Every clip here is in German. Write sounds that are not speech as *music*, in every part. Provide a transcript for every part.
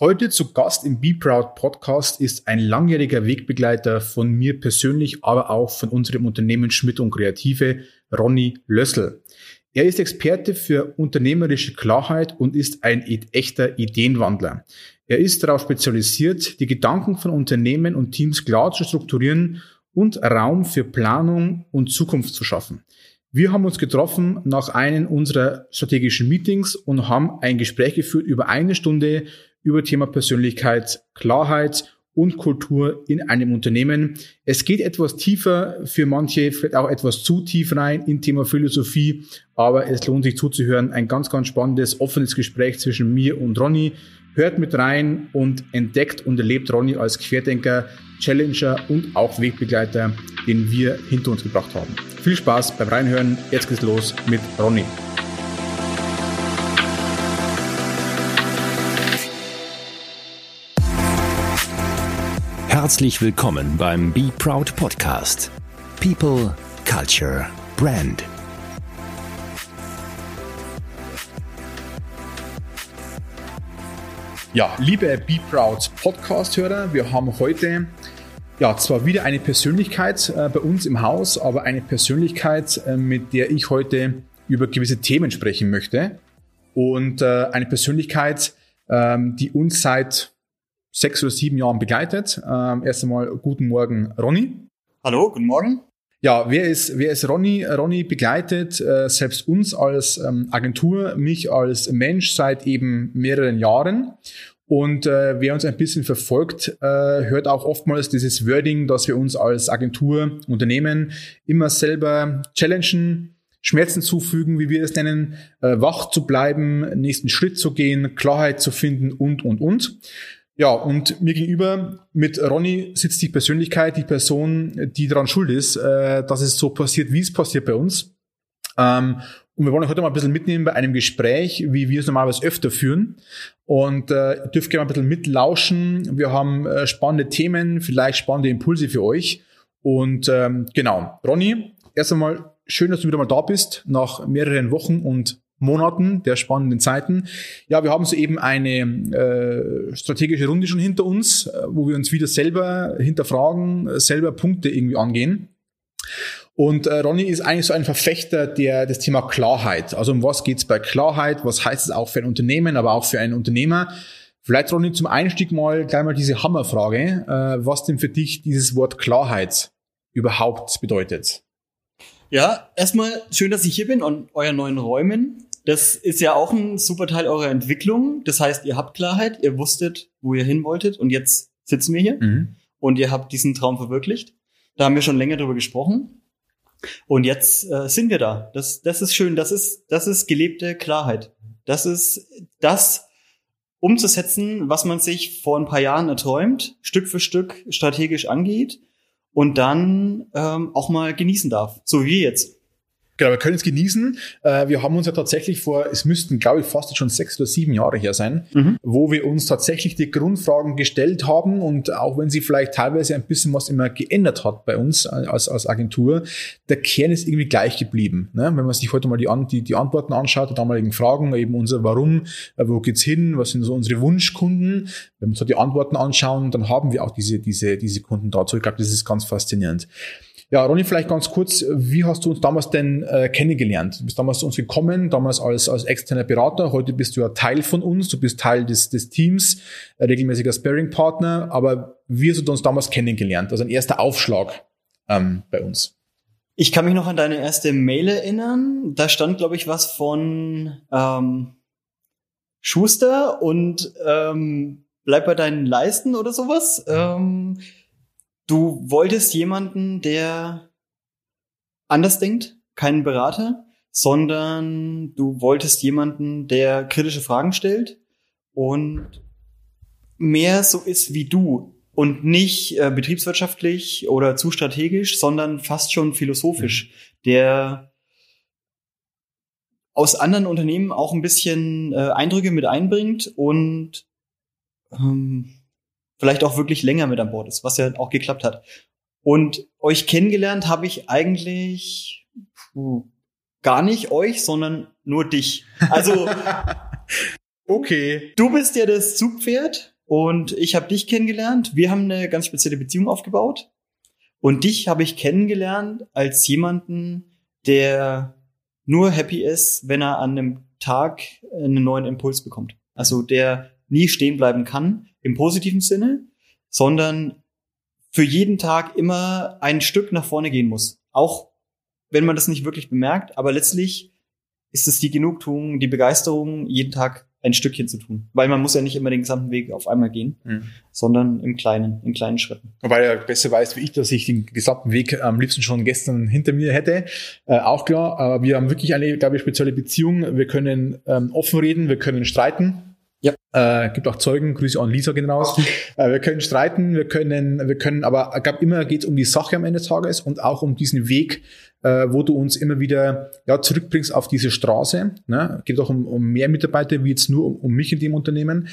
Heute zu Gast im Be Proud Podcast ist ein langjähriger Wegbegleiter von mir persönlich, aber auch von unserem Unternehmen Schmidt und Kreative, Ronny Lössel. Er ist Experte für unternehmerische Klarheit und ist ein echter Ideenwandler. Er ist darauf spezialisiert, die Gedanken von Unternehmen und Teams klar zu strukturieren und Raum für Planung und Zukunft zu schaffen. Wir haben uns getroffen nach einem unserer strategischen Meetings und haben ein Gespräch geführt über eine Stunde über Thema Persönlichkeit, Klarheit und Kultur in einem Unternehmen. Es geht etwas tiefer für manche, vielleicht auch etwas zu tief rein in Thema Philosophie, aber es lohnt sich zuzuhören. Ein ganz, ganz spannendes, offenes Gespräch zwischen mir und Ronny. Hört mit rein und entdeckt und erlebt Ronny als Querdenker, Challenger und auch Wegbegleiter, den wir hinter uns gebracht haben. Viel Spaß beim Reinhören. Jetzt geht's los mit Ronny. Herzlich willkommen beim Be Proud Podcast. People, Culture, Brand. Ja, liebe Be Proud Podcast-Hörer, wir haben heute ja zwar wieder eine Persönlichkeit äh, bei uns im Haus, aber eine Persönlichkeit, äh, mit der ich heute über gewisse Themen sprechen möchte. Und äh, eine Persönlichkeit, ähm, die uns seit sechs oder sieben Jahren begleitet. Ähm, erst einmal guten Morgen, Ronny. Hallo, guten Morgen. Ja, wer ist, wer ist Ronny? Ronny begleitet äh, selbst uns als ähm, Agentur, mich als Mensch seit eben mehreren Jahren. Und äh, wer uns ein bisschen verfolgt, äh, hört auch oftmals dieses Wording, dass wir uns als Agentur, Unternehmen immer selber challengen, Schmerzen zufügen, wie wir es nennen, äh, wach zu bleiben, nächsten Schritt zu gehen, Klarheit zu finden und, und, und. Ja, und mir gegenüber mit Ronny sitzt die Persönlichkeit, die Person, die daran schuld ist, äh, dass es so passiert, wie es passiert bei uns. Ähm, und wir wollen euch heute mal ein bisschen mitnehmen bei einem Gespräch, wie wir es normalerweise öfter führen. Und äh, dürft gerne mal ein bisschen mitlauschen. Wir haben äh, spannende Themen, vielleicht spannende Impulse für euch. Und ähm, genau, Ronny, erst einmal schön, dass du wieder mal da bist, nach mehreren Wochen und Monaten der spannenden Zeiten. Ja, wir haben soeben eine äh, strategische Runde schon hinter uns, äh, wo wir uns wieder selber hinterfragen, äh, selber Punkte irgendwie angehen. Und äh, Ronny ist eigentlich so ein Verfechter der das Thema Klarheit. Also um was geht's bei Klarheit? Was heißt es auch für ein Unternehmen, aber auch für einen Unternehmer? Vielleicht Ronny zum Einstieg mal gleich mal diese Hammerfrage, äh, was denn für dich dieses Wort Klarheit überhaupt bedeutet. Ja, erstmal schön, dass ich hier bin und euren neuen Räumen. Das ist ja auch ein super Teil eurer Entwicklung. Das heißt, ihr habt Klarheit, ihr wusstet, wo ihr hin wolltet und jetzt sitzen wir hier mhm. und ihr habt diesen Traum verwirklicht. Da haben wir schon länger drüber gesprochen. Und jetzt äh, sind wir da. Das, das ist schön. Das ist, das ist gelebte Klarheit. Das ist das umzusetzen, was man sich vor ein paar Jahren erträumt, Stück für Stück strategisch angeht und dann ähm, auch mal genießen darf. So wie jetzt. Genau, wir können es genießen. Äh, wir haben uns ja tatsächlich vor, es müssten, glaube ich, fast schon sechs oder sieben Jahre her sein, mhm. wo wir uns tatsächlich die Grundfragen gestellt haben und auch wenn sie vielleicht teilweise ein bisschen was immer geändert hat bei uns als, als Agentur, der Kern ist irgendwie gleich geblieben. Ne? Wenn man sich heute mal die, die, die Antworten anschaut, die damaligen Fragen, eben unser Warum, äh, wo geht's hin, was sind so unsere Wunschkunden, wenn wir uns die Antworten anschauen, dann haben wir auch diese, diese, diese Kunden dazu. Ich glaube, das ist ganz faszinierend. Ja, Ronny, vielleicht ganz kurz, wie hast du uns damals denn äh, kennengelernt? Du bist damals zu uns gekommen, damals als, als externer Berater, heute bist du ja Teil von uns, du bist Teil des, des Teams, äh, regelmäßiger Sparing-Partner, aber wie hast du uns damals kennengelernt? Also ein erster Aufschlag ähm, bei uns. Ich kann mich noch an deine erste Mail erinnern. Da stand, glaube ich, was von ähm, Schuster und ähm, bleib bei deinen Leisten oder sowas. Ähm, Du wolltest jemanden, der anders denkt, keinen Berater, sondern du wolltest jemanden, der kritische Fragen stellt und mehr so ist wie du und nicht äh, betriebswirtschaftlich oder zu strategisch, sondern fast schon philosophisch, mhm. der aus anderen Unternehmen auch ein bisschen äh, Eindrücke mit einbringt und ähm, vielleicht auch wirklich länger mit an Bord ist, was ja auch geklappt hat. Und euch kennengelernt habe ich eigentlich puh, gar nicht euch, sondern nur dich. Also *laughs* Okay. Du bist ja das Zugpferd und ich habe dich kennengelernt. Wir haben eine ganz spezielle Beziehung aufgebaut. Und dich habe ich kennengelernt als jemanden, der nur happy ist, wenn er an einem Tag einen neuen Impuls bekommt. Also der nie stehen bleiben kann im positiven Sinne, sondern für jeden Tag immer ein Stück nach vorne gehen muss. Auch wenn man das nicht wirklich bemerkt, aber letztlich ist es die Genugtuung, die Begeisterung, jeden Tag ein Stückchen zu tun. Weil man muss ja nicht immer den gesamten Weg auf einmal gehen, mhm. sondern im Kleinen, in kleinen Schritten. Weil er besser weiß wie ich, dass ich den gesamten Weg am liebsten schon gestern hinter mir hätte. Äh, auch klar, aber wir haben wirklich eine, glaube ich, spezielle Beziehung. Wir können ähm, offen reden, wir können streiten. Äh, gibt auch Zeugen, Grüße an Lisa gehen raus. äh, wir können streiten, wir können, wir können, aber ich glaube, immer geht es um die Sache am Ende des Tages und auch um diesen Weg, äh, wo du uns immer wieder ja, zurückbringst auf diese Straße. Ne? Geht auch um, um mehr Mitarbeiter wie jetzt nur um, um mich in dem Unternehmen.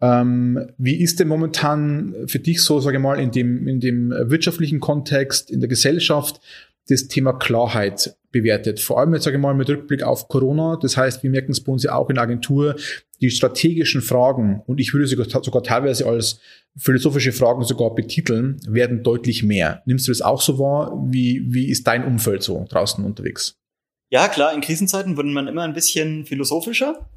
Ähm, wie ist denn momentan für dich so, sage ich mal, in dem, in dem wirtschaftlichen Kontext, in der Gesellschaft, das Thema Klarheit bewertet. Vor allem jetzt sage ich mal mit Rückblick auf Corona. Das heißt, wir merken es bei uns ja auch in der Agentur, die strategischen Fragen, und ich würde sie sogar teilweise als philosophische Fragen sogar betiteln, werden deutlich mehr. Nimmst du das auch so wahr? Wie, wie ist dein Umfeld so draußen unterwegs? Ja, klar, in Krisenzeiten wird man immer ein bisschen philosophischer.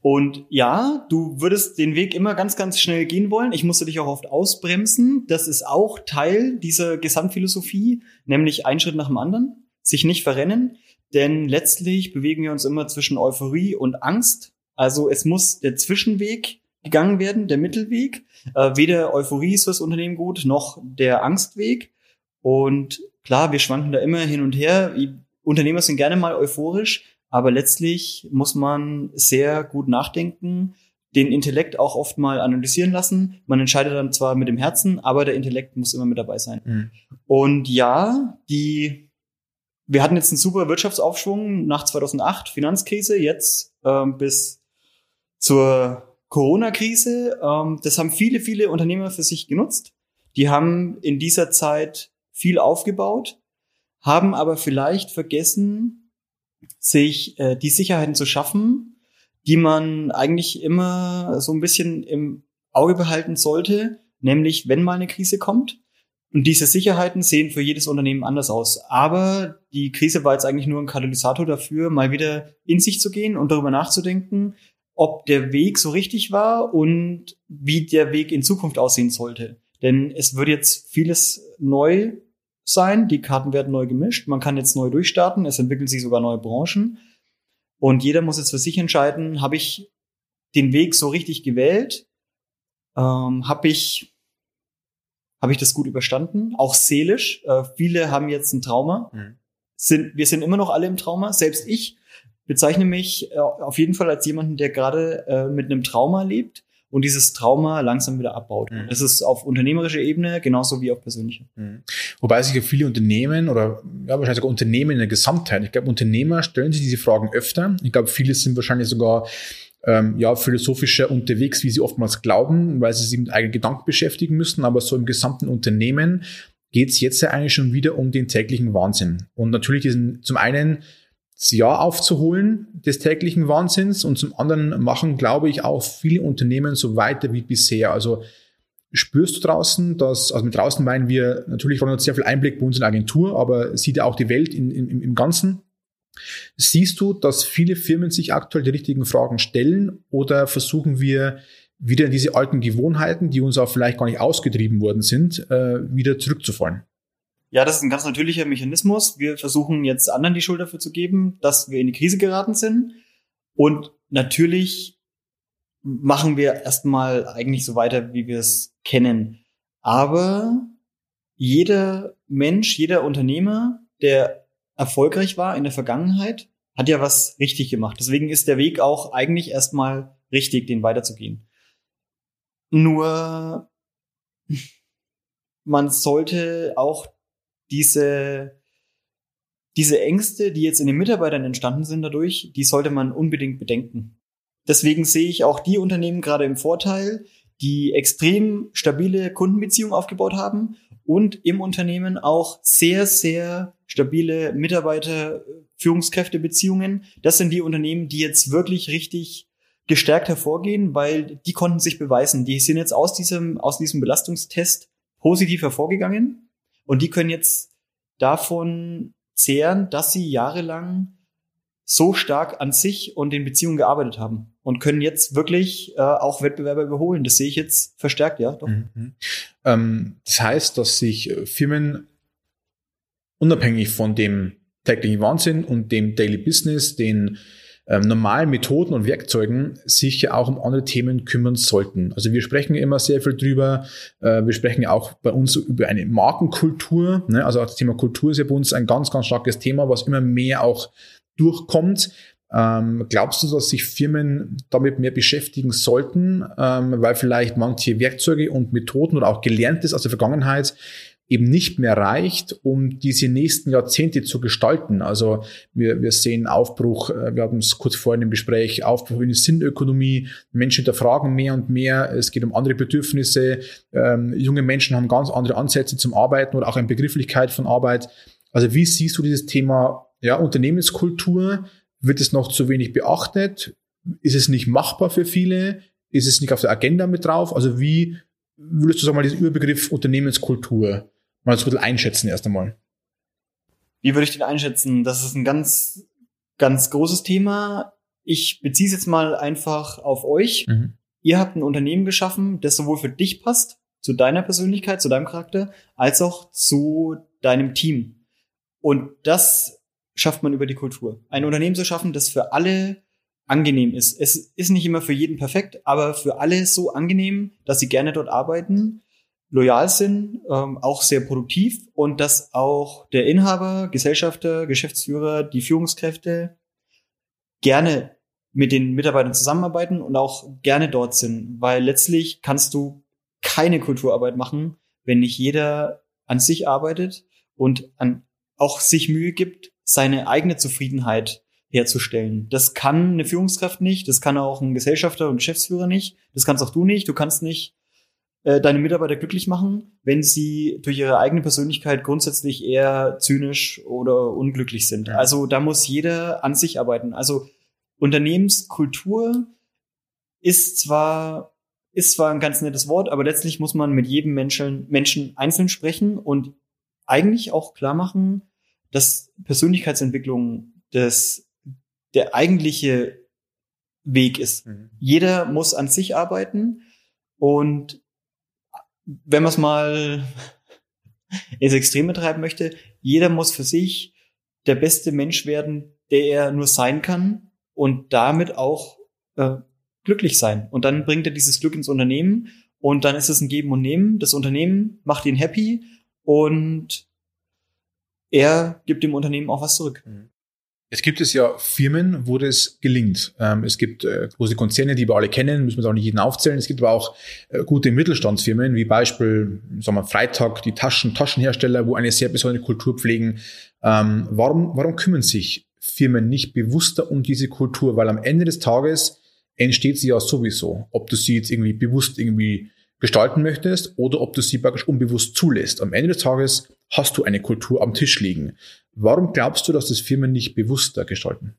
Und ja, du würdest den Weg immer ganz, ganz schnell gehen wollen. Ich musste dich auch oft ausbremsen. Das ist auch Teil dieser Gesamtphilosophie, nämlich ein Schritt nach dem anderen, sich nicht verrennen. Denn letztlich bewegen wir uns immer zwischen Euphorie und Angst. Also es muss der Zwischenweg gegangen werden, der Mittelweg. Äh, weder Euphorie ist fürs Unternehmen gut, noch der Angstweg. Und klar, wir schwanken da immer hin und her. Unternehmer sind gerne mal euphorisch, aber letztlich muss man sehr gut nachdenken, den Intellekt auch oft mal analysieren lassen. Man entscheidet dann zwar mit dem Herzen, aber der Intellekt muss immer mit dabei sein. Mhm. Und ja, die, wir hatten jetzt einen super Wirtschaftsaufschwung nach 2008, Finanzkrise, jetzt ähm, bis zur Corona-Krise. Ähm, das haben viele, viele Unternehmer für sich genutzt. Die haben in dieser Zeit viel aufgebaut, haben aber vielleicht vergessen, sich äh, die Sicherheiten zu schaffen, die man eigentlich immer so ein bisschen im Auge behalten sollte, nämlich wenn mal eine Krise kommt. Und diese Sicherheiten sehen für jedes Unternehmen anders aus. Aber die Krise war jetzt eigentlich nur ein Katalysator dafür, mal wieder in sich zu gehen und darüber nachzudenken, ob der Weg so richtig war und wie der Weg in Zukunft aussehen sollte. Denn es wird jetzt vieles neu sein, die Karten werden neu gemischt, man kann jetzt neu durchstarten, es entwickeln sich sogar neue Branchen. Und jeder muss jetzt für sich entscheiden, habe ich den Weg so richtig gewählt, ähm, habe ich habe ich das gut überstanden, auch seelisch. Äh, viele haben jetzt ein Trauma. Mhm. Sind, wir sind immer noch alle im Trauma, selbst ich bezeichne mich äh, auf jeden Fall als jemanden, der gerade äh, mit einem Trauma lebt und dieses Trauma langsam wieder abbaut. Mhm. Das ist auf unternehmerischer Ebene genauso wie auf persönlicher. Mhm. Wobei sich ja viele Unternehmen oder ja, wahrscheinlich sogar Unternehmen in der Gesamtheit, ich glaube, Unternehmer stellen sich diese Fragen öfter. Ich glaube, viele sind wahrscheinlich sogar ähm, ja, philosophischer unterwegs, wie sie oftmals glauben, weil sie sich mit eigenen Gedanken beschäftigen müssen, aber so im gesamten Unternehmen geht es jetzt ja eigentlich schon wieder um den täglichen Wahnsinn. Und natürlich diesen, zum einen das Jahr aufzuholen des täglichen Wahnsinns und zum anderen machen, glaube ich, auch viele Unternehmen so weiter wie bisher. Also spürst du draußen, dass, also mit draußen meinen wir, natürlich Ronald sehr viel Einblick bei uns in der Agentur, aber sieht ja auch die Welt in, in, im Ganzen. Siehst du, dass viele Firmen sich aktuell die richtigen Fragen stellen oder versuchen wir wieder in diese alten Gewohnheiten, die uns auch vielleicht gar nicht ausgetrieben worden sind, äh, wieder zurückzufallen? Ja, das ist ein ganz natürlicher Mechanismus. Wir versuchen jetzt anderen die Schuld dafür zu geben, dass wir in die Krise geraten sind. Und natürlich machen wir erstmal eigentlich so weiter, wie wir es kennen. Aber jeder Mensch, jeder Unternehmer, der erfolgreich war in der Vergangenheit, hat ja was richtig gemacht. Deswegen ist der Weg auch eigentlich erstmal richtig, den weiterzugehen. Nur man sollte auch diese, diese Ängste, die jetzt in den Mitarbeitern entstanden sind dadurch, die sollte man unbedingt bedenken. Deswegen sehe ich auch die Unternehmen gerade im Vorteil, die extrem stabile Kundenbeziehungen aufgebaut haben und im Unternehmen auch sehr, sehr stabile Mitarbeiter, Führungskräftebeziehungen. Das sind die Unternehmen, die jetzt wirklich richtig gestärkt hervorgehen, weil die konnten sich beweisen. Die sind jetzt aus diesem, aus diesem Belastungstest positiv hervorgegangen und die können jetzt davon zehren, dass sie jahrelang so stark an sich und den Beziehungen gearbeitet haben und können jetzt wirklich äh, auch Wettbewerber überholen. Das sehe ich jetzt verstärkt, ja. Doch. Mhm. Ähm, das heißt, dass sich äh, Firmen unabhängig von dem täglichen Wahnsinn und dem Daily Business, den ähm, normalen Methoden und Werkzeugen sich ja auch um andere Themen kümmern sollten. Also wir sprechen immer sehr viel drüber. Äh, wir sprechen auch bei uns über eine Markenkultur. Ne? Also auch das Thema Kultur ist ja bei uns ein ganz, ganz starkes Thema, was immer mehr auch durchkommt. Ähm, glaubst du, dass sich Firmen damit mehr beschäftigen sollten, ähm, weil vielleicht manche Werkzeuge und Methoden oder auch Gelerntes aus der Vergangenheit eben nicht mehr reicht, um diese nächsten Jahrzehnte zu gestalten. Also wir, wir sehen Aufbruch, äh, wir hatten es kurz vorhin im Gespräch, Aufbruch in die Sinnökonomie, Menschen hinterfragen mehr und mehr, es geht um andere Bedürfnisse, ähm, junge Menschen haben ganz andere Ansätze zum Arbeiten oder auch eine Begrifflichkeit von Arbeit. Also wie siehst du dieses Thema ja, Unternehmenskultur? Wird es noch zu wenig beachtet? Ist es nicht machbar für viele? Ist es nicht auf der Agenda mit drauf? Also wie würdest du sagen mal diesen Überbegriff Unternehmenskultur mal so ein bisschen einschätzen erst einmal? Wie würde ich den einschätzen? Das ist ein ganz, ganz großes Thema. Ich beziehe es jetzt mal einfach auf euch. Mhm. Ihr habt ein Unternehmen geschaffen, das sowohl für dich passt, zu deiner Persönlichkeit, zu deinem Charakter, als auch zu deinem Team. Und das schafft man über die Kultur. Ein Unternehmen zu schaffen, das für alle angenehm ist. Es ist nicht immer für jeden perfekt, aber für alle so angenehm, dass sie gerne dort arbeiten loyal sind, ähm, auch sehr produktiv und dass auch der Inhaber, Gesellschafter, Geschäftsführer, die Führungskräfte gerne mit den Mitarbeitern zusammenarbeiten und auch gerne dort sind, weil letztlich kannst du keine Kulturarbeit machen, wenn nicht jeder an sich arbeitet und an auch sich Mühe gibt, seine eigene Zufriedenheit herzustellen. Das kann eine Führungskraft nicht, das kann auch ein Gesellschafter und Geschäftsführer nicht, das kannst auch du nicht, du kannst nicht äh, deine Mitarbeiter glücklich machen, wenn sie durch ihre eigene Persönlichkeit grundsätzlich eher zynisch oder unglücklich sind. Ja. Also da muss jeder an sich arbeiten. Also Unternehmenskultur ist zwar ist zwar ein ganz nettes Wort, aber letztlich muss man mit jedem Menschen, Menschen einzeln sprechen und eigentlich auch klar machen, dass Persönlichkeitsentwicklung das, der eigentliche Weg ist. Mhm. Jeder muss an sich arbeiten und wenn man es mal ins Extreme treiben möchte, jeder muss für sich der beste Mensch werden, der er nur sein kann und damit auch äh, glücklich sein. Und dann bringt er dieses Glück ins Unternehmen und dann ist es ein Geben und Nehmen. Das Unternehmen macht ihn happy und er gibt dem Unternehmen auch was zurück. Mhm. Es gibt es ja Firmen, wo das gelingt. Ähm, es gibt äh, große Konzerne, die wir alle kennen, müssen wir auch nicht jeden aufzählen. Es gibt aber auch äh, gute Mittelstandsfirmen, wie Beispiel, sagen wir, Freitag, die Taschen, Taschenhersteller, wo eine sehr besondere Kultur pflegen. Ähm, warum, warum kümmern sich Firmen nicht bewusster um diese Kultur? Weil am Ende des Tages entsteht sie ja sowieso. Ob du sie jetzt irgendwie bewusst irgendwie gestalten möchtest oder ob du sie praktisch unbewusst zulässt. Am Ende des Tages hast du eine Kultur am Tisch liegen. Warum glaubst du, dass das Firmen nicht bewusster gestalten?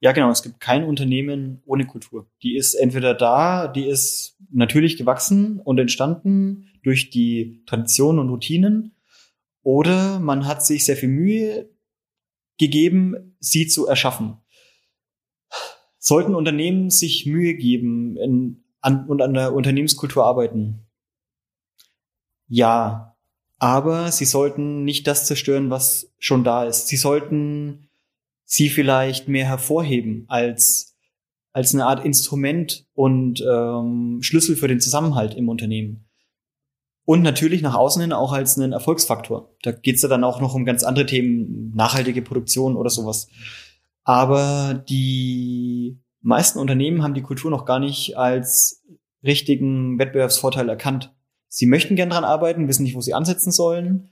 Ja, genau. Es gibt kein Unternehmen ohne Kultur. Die ist entweder da, die ist natürlich gewachsen und entstanden durch die Traditionen und Routinen, oder man hat sich sehr viel Mühe gegeben, sie zu erschaffen. Sollten Unternehmen sich Mühe geben in, an, und an der Unternehmenskultur arbeiten? Ja, aber sie sollten nicht das zerstören, was schon da ist. Sie sollten sie vielleicht mehr hervorheben als als eine Art Instrument und ähm, Schlüssel für den Zusammenhalt im Unternehmen. Und natürlich nach außen hin auch als einen Erfolgsfaktor. Da geht's ja dann auch noch um ganz andere Themen, nachhaltige Produktion oder sowas. Aber die meisten Unternehmen haben die Kultur noch gar nicht als richtigen Wettbewerbsvorteil erkannt. Sie möchten gern dran arbeiten, wissen nicht, wo sie ansetzen sollen.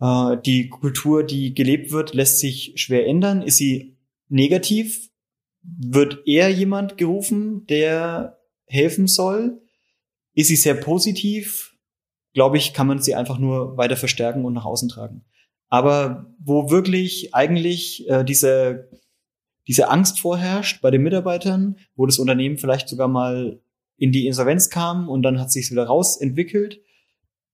Äh, die Kultur, die gelebt wird, lässt sich schwer ändern. Ist sie negativ? Wird eher jemand gerufen, der helfen soll? Ist sie sehr positiv? Glaube ich, kann man sie einfach nur weiter verstärken und nach außen tragen. Aber wo wirklich eigentlich äh, diese diese Angst vorherrscht bei den Mitarbeitern, wo das Unternehmen vielleicht sogar mal in die Insolvenz kam und dann hat sich wieder rausentwickelt.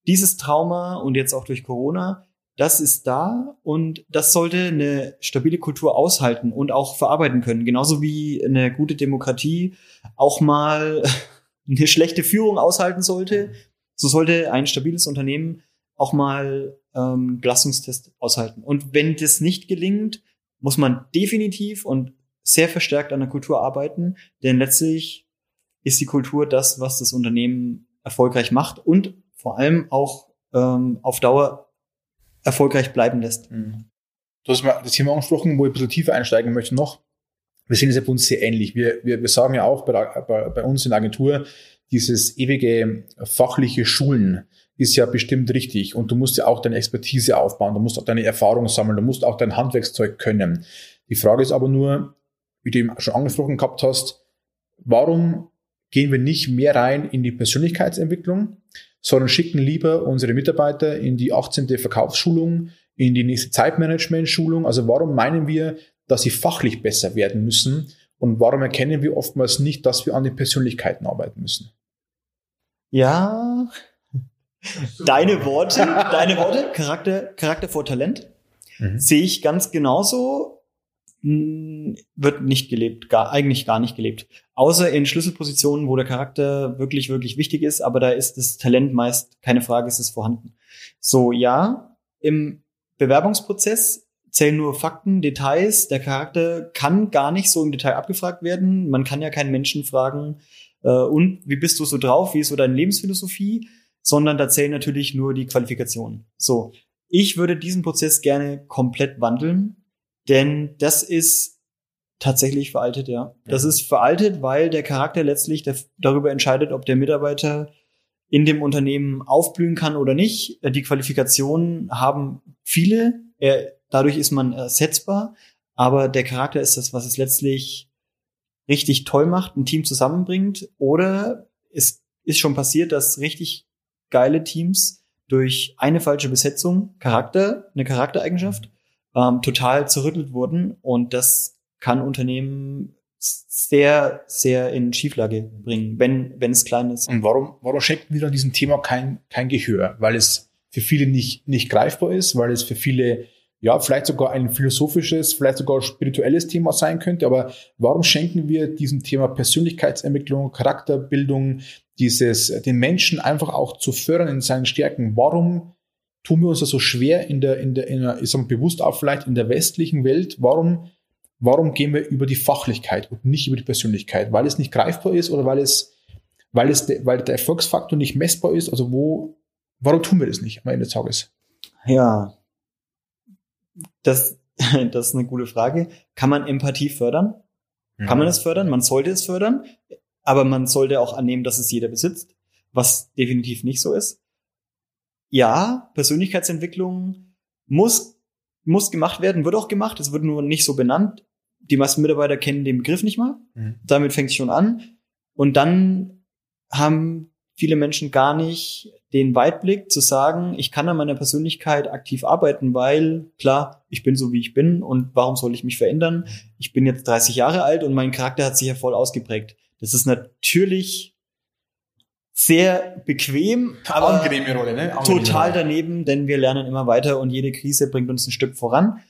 Dieses Trauma und jetzt auch durch Corona, das ist da und das sollte eine stabile Kultur aushalten und auch verarbeiten können. Genauso wie eine gute Demokratie auch mal *laughs* eine schlechte Führung aushalten sollte, so sollte ein stabiles Unternehmen auch mal ähm, Belastungstest aushalten. Und wenn das nicht gelingt, muss man definitiv und sehr verstärkt an der Kultur arbeiten, denn letztlich ist die Kultur das, was das Unternehmen erfolgreich macht und vor allem auch ähm, auf Dauer erfolgreich bleiben lässt. Mhm. Du hast mal das Thema angesprochen, wo ich ein bisschen tiefer einsteigen möchte noch. Wir sehen es ja bei uns sehr ähnlich. Wir, wir, wir sagen ja auch bei, bei, bei uns in der Agentur, dieses ewige fachliche Schulen ist ja bestimmt richtig. Und du musst ja auch deine Expertise aufbauen, du musst auch deine Erfahrung sammeln, du musst auch dein Handwerkszeug können. Die Frage ist aber nur, wie du eben schon angesprochen gehabt hast, warum gehen wir nicht mehr rein in die Persönlichkeitsentwicklung, sondern schicken lieber unsere Mitarbeiter in die 18. Verkaufsschulung, in die nächste Zeitmanagement-Schulung. Also warum meinen wir, dass sie fachlich besser werden müssen? Und warum erkennen wir oftmals nicht, dass wir an den Persönlichkeiten arbeiten müssen? Ja, deine Worte, deine Worte, Charakter, Charakter vor Talent, mhm. sehe ich ganz genauso. Wird nicht gelebt, gar, eigentlich gar nicht gelebt. Außer in Schlüsselpositionen, wo der Charakter wirklich, wirklich wichtig ist, aber da ist das Talent meist, keine Frage, ist es vorhanden. So, ja, im Bewerbungsprozess zählen nur Fakten, Details. Der Charakter kann gar nicht so im Detail abgefragt werden. Man kann ja keinen Menschen fragen, äh, und wie bist du so drauf, wie ist so deine Lebensphilosophie, sondern da zählen natürlich nur die Qualifikationen. So, ich würde diesen Prozess gerne komplett wandeln denn das ist tatsächlich veraltet, ja. Das ist veraltet, weil der Charakter letztlich darüber entscheidet, ob der Mitarbeiter in dem Unternehmen aufblühen kann oder nicht. Die Qualifikationen haben viele. Er, dadurch ist man ersetzbar. Aber der Charakter ist das, was es letztlich richtig toll macht, ein Team zusammenbringt. Oder es ist schon passiert, dass richtig geile Teams durch eine falsche Besetzung, Charakter, eine Charaktereigenschaft, ähm, total zerrüttelt wurden. Und das kann Unternehmen sehr, sehr in Schieflage bringen, wenn, wenn es klein ist. Und warum, warum schenken wir dann diesem Thema kein, kein Gehör? Weil es für viele nicht, nicht greifbar ist, weil es für viele ja, vielleicht sogar ein philosophisches, vielleicht sogar spirituelles Thema sein könnte. Aber warum schenken wir diesem Thema Persönlichkeitsentwicklung, Charakterbildung, dieses, den Menschen einfach auch zu fördern in seinen Stärken? Warum tun wir uns das so schwer in der, in der, in der ich sag mal, bewusst auch vielleicht in der westlichen Welt? Warum, warum gehen wir über die Fachlichkeit und nicht über die Persönlichkeit? Weil es nicht greifbar ist oder weil es, weil es, de, weil der Erfolgsfaktor nicht messbar ist? Also wo, warum tun wir das nicht am Ende des Tages? Ja, das, *laughs* das ist eine gute Frage. Kann man Empathie fördern? Mhm. Kann man es fördern? Man sollte es fördern, aber man sollte auch annehmen, dass es jeder besitzt, was definitiv nicht so ist ja, Persönlichkeitsentwicklung muss, muss gemacht werden, wird auch gemacht, es wird nur nicht so benannt. Die meisten Mitarbeiter kennen den Begriff nicht mal. Mhm. Damit fängt es schon an. Und dann haben viele Menschen gar nicht den Weitblick zu sagen, ich kann an meiner Persönlichkeit aktiv arbeiten, weil klar, ich bin so wie ich bin und warum soll ich mich verändern? Ich bin jetzt 30 Jahre alt und mein Charakter hat sich ja voll ausgeprägt. Das ist natürlich sehr bequem, aber angenehme Rolle, ne? Angenehme total daneben, denn wir lernen immer weiter und jede Krise bringt uns ein Stück voran.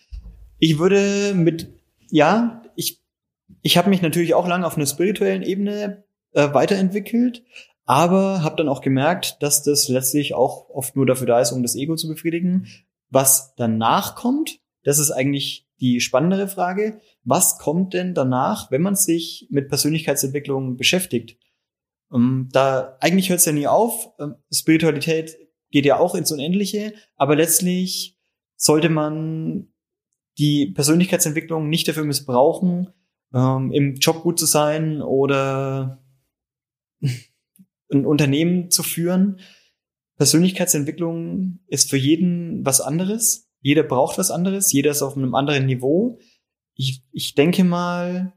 Ich würde mit, ja, ich, ich habe mich natürlich auch lange auf einer spirituellen Ebene äh, weiterentwickelt, aber habe dann auch gemerkt, dass das letztlich auch oft nur dafür da ist, um das Ego zu befriedigen. Was danach kommt, das ist eigentlich die spannendere Frage. Was kommt denn danach, wenn man sich mit Persönlichkeitsentwicklung beschäftigt? Ähm, da eigentlich hört es ja nie auf. Ähm, Spiritualität geht ja auch ins Unendliche, aber letztlich sollte man die Persönlichkeitsentwicklung nicht dafür missbrauchen, ähm, im Job gut zu sein oder *laughs* ein Unternehmen zu führen. Persönlichkeitsentwicklung ist für jeden was anderes. Jeder braucht was anderes. Jeder ist auf einem anderen Niveau. Ich, ich denke mal,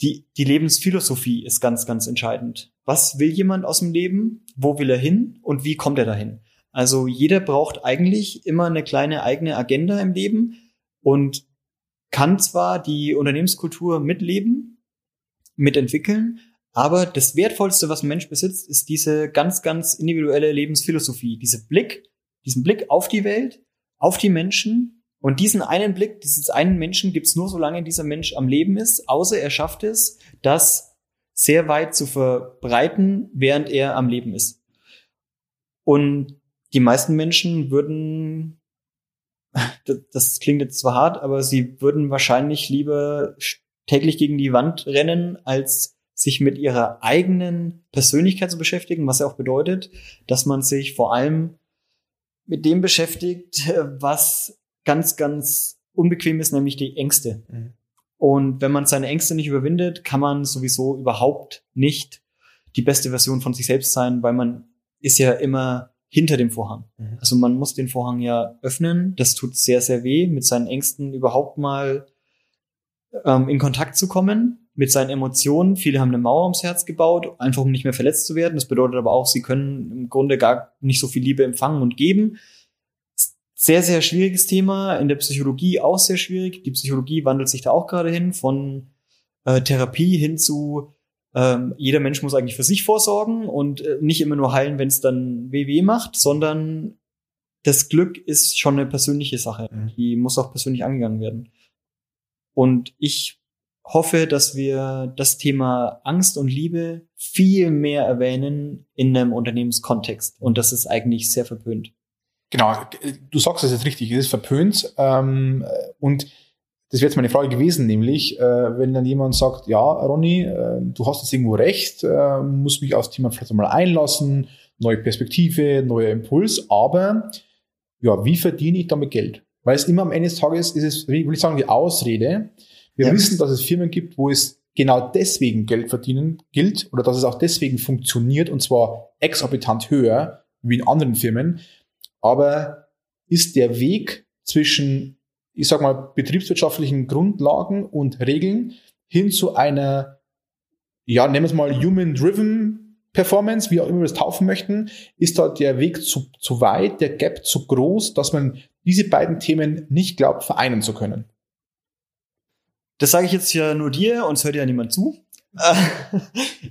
die, die Lebensphilosophie ist ganz, ganz entscheidend. Was will jemand aus dem Leben? Wo will er hin? Und wie kommt er dahin? Also jeder braucht eigentlich immer eine kleine eigene Agenda im Leben und kann zwar die Unternehmenskultur mitleben, mitentwickeln, aber das Wertvollste, was ein Mensch besitzt, ist diese ganz, ganz individuelle Lebensphilosophie, diese Blick, diesen Blick auf die Welt, auf die Menschen. Und diesen einen Blick, dieses einen Menschen gibt es nur, solange dieser Mensch am Leben ist, außer er schafft es, das sehr weit zu verbreiten, während er am Leben ist. Und die meisten Menschen würden *laughs* das klingt jetzt zwar hart, aber sie würden wahrscheinlich lieber täglich gegen die Wand rennen, als sich mit ihrer eigenen Persönlichkeit zu beschäftigen, was ja auch bedeutet, dass man sich vor allem mit dem beschäftigt, was ganz, ganz unbequem ist, nämlich die Ängste. Mhm. Und wenn man seine Ängste nicht überwindet, kann man sowieso überhaupt nicht die beste Version von sich selbst sein, weil man ist ja immer hinter dem Vorhang. Mhm. Also man muss den Vorhang ja öffnen. Das tut sehr, sehr weh, mit seinen Ängsten überhaupt mal ähm, in Kontakt zu kommen, mit seinen Emotionen. Viele haben eine Mauer ums Herz gebaut, einfach um nicht mehr verletzt zu werden. Das bedeutet aber auch, sie können im Grunde gar nicht so viel Liebe empfangen und geben. Sehr, sehr schwieriges Thema. In der Psychologie auch sehr schwierig. Die Psychologie wandelt sich da auch gerade hin von äh, Therapie hin zu ähm, jeder Mensch muss eigentlich für sich vorsorgen und äh, nicht immer nur heilen, wenn es dann weh macht, sondern das Glück ist schon eine persönliche Sache. Mhm. Die muss auch persönlich angegangen werden. Und ich hoffe, dass wir das Thema Angst und Liebe viel mehr erwähnen in einem Unternehmenskontext. Und das ist eigentlich sehr verpönt. Genau, du sagst es jetzt richtig, es ist verpönt. Ähm, und das wäre jetzt meine Frage gewesen, nämlich, äh, wenn dann jemand sagt, ja, Ronny, äh, du hast jetzt irgendwo recht, äh, muss mich aufs Thema vielleicht einmal einlassen, neue Perspektive, neuer Impuls, aber ja, wie verdiene ich damit Geld? Weil es immer am Ende des Tages ist es, will ich sagen, die Ausrede. Wir ja. wissen, dass es Firmen gibt, wo es genau deswegen Geld verdienen gilt oder dass es auch deswegen funktioniert und zwar exorbitant höher wie in anderen Firmen. Aber ist der Weg zwischen ich sag mal, betriebswirtschaftlichen Grundlagen und Regeln hin zu einer, ja, nennen wir es mal Human-Driven Performance, wie auch immer wir das taufen möchten, ist da der Weg zu, zu weit, der Gap zu groß, dass man diese beiden Themen nicht glaubt, vereinen zu können. Das sage ich jetzt ja nur dir und es hört ja niemand zu. *laughs*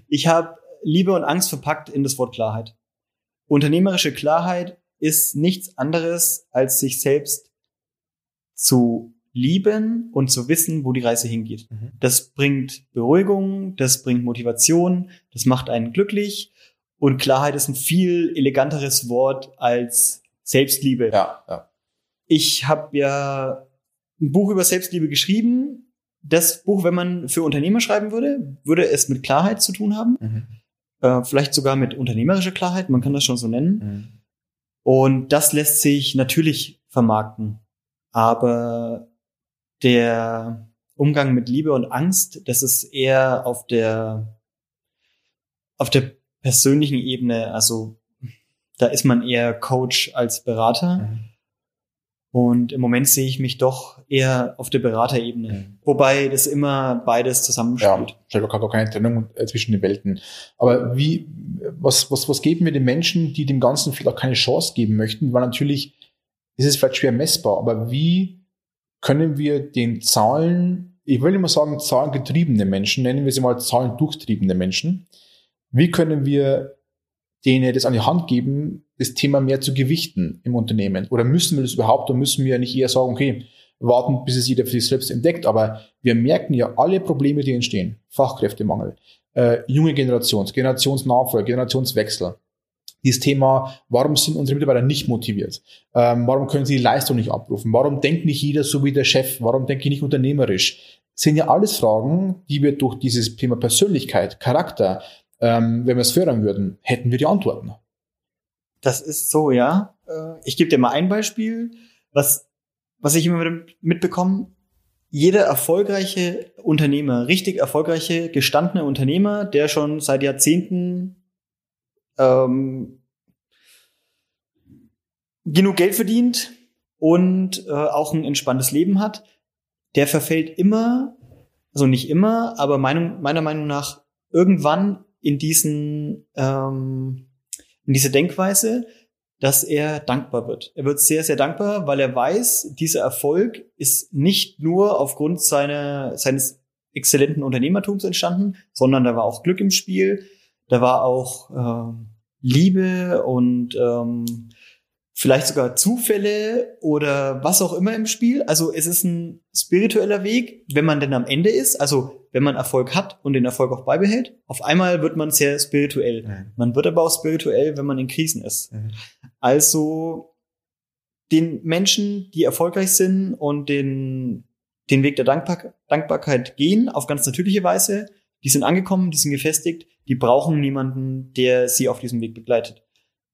Ich habe Liebe und Angst verpackt in das Wort Klarheit. Unternehmerische Klarheit ist nichts anderes, als sich selbst zu lieben und zu wissen, wo die Reise hingeht. Mhm. Das bringt Beruhigung, das bringt Motivation, das macht einen glücklich und Klarheit ist ein viel eleganteres Wort als Selbstliebe. Ja, ja. Ich habe ja ein Buch über Selbstliebe geschrieben. Das Buch, wenn man für Unternehmer schreiben würde, würde es mit Klarheit zu tun haben. Mhm. Äh, vielleicht sogar mit unternehmerischer Klarheit, man kann das schon so nennen. Mhm. Und das lässt sich natürlich vermarkten. Aber der Umgang mit Liebe und Angst, das ist eher auf der, auf der persönlichen Ebene. Also da ist man eher Coach als Berater. Mhm. Und im Moment sehe ich mich doch eher auf der Beraterebene. Mhm. Wobei das immer beides zusammenspielt. Ja, stellt gar keine Trennung zwischen den Welten. Aber wie, was, was, was geben wir den Menschen, die dem Ganzen vielleicht auch keine Chance geben möchten? Weil natürlich ist es vielleicht schwer messbar, aber wie können wir den Zahlen, ich will immer sagen, zahlengetriebene Menschen, nennen wir sie mal zahlendurchtriebene Menschen, wie können wir denen das an die Hand geben, das Thema mehr zu gewichten im Unternehmen? Oder müssen wir das überhaupt, oder müssen wir nicht eher sagen, okay, warten, bis es jeder für sich selbst entdeckt, aber wir merken ja alle Probleme, die entstehen. Fachkräftemangel, äh, junge Generations, Generationsnachfolge, Generationswechsel, dieses Thema, warum sind unsere Mitarbeiter nicht motiviert? Ähm, warum können sie die Leistung nicht abrufen? Warum denkt nicht jeder so wie der Chef? Warum denke ich nicht unternehmerisch? sind ja alles Fragen, die wir durch dieses Thema Persönlichkeit, Charakter, ähm, wenn wir es fördern würden, hätten wir die Antworten. Das ist so, ja. Äh, ich gebe dir mal ein Beispiel, was, was ich immer mitbekomme. Jeder erfolgreiche Unternehmer, richtig erfolgreiche, gestandene Unternehmer, der schon seit Jahrzehnten ähm, genug Geld verdient und äh, auch ein entspanntes Leben hat, der verfällt immer, also nicht immer, aber Meinung, meiner Meinung nach irgendwann in diesen ähm, in diese Denkweise, dass er dankbar wird. Er wird sehr, sehr dankbar, weil er weiß, dieser Erfolg ist nicht nur aufgrund seiner, seines exzellenten Unternehmertums entstanden, sondern da war auch Glück im Spiel, da war auch äh, Liebe und ähm, vielleicht sogar Zufälle oder was auch immer im Spiel. Also es ist ein spiritueller Weg, wenn man denn am Ende ist, also wenn man Erfolg hat und den Erfolg auch beibehält. Auf einmal wird man sehr spirituell. Mhm. Man wird aber auch spirituell, wenn man in Krisen ist. Mhm. Also den Menschen, die erfolgreich sind und den, den Weg der Dankbar Dankbarkeit gehen, auf ganz natürliche Weise, die sind angekommen, die sind gefestigt, die brauchen niemanden, der sie auf diesem Weg begleitet.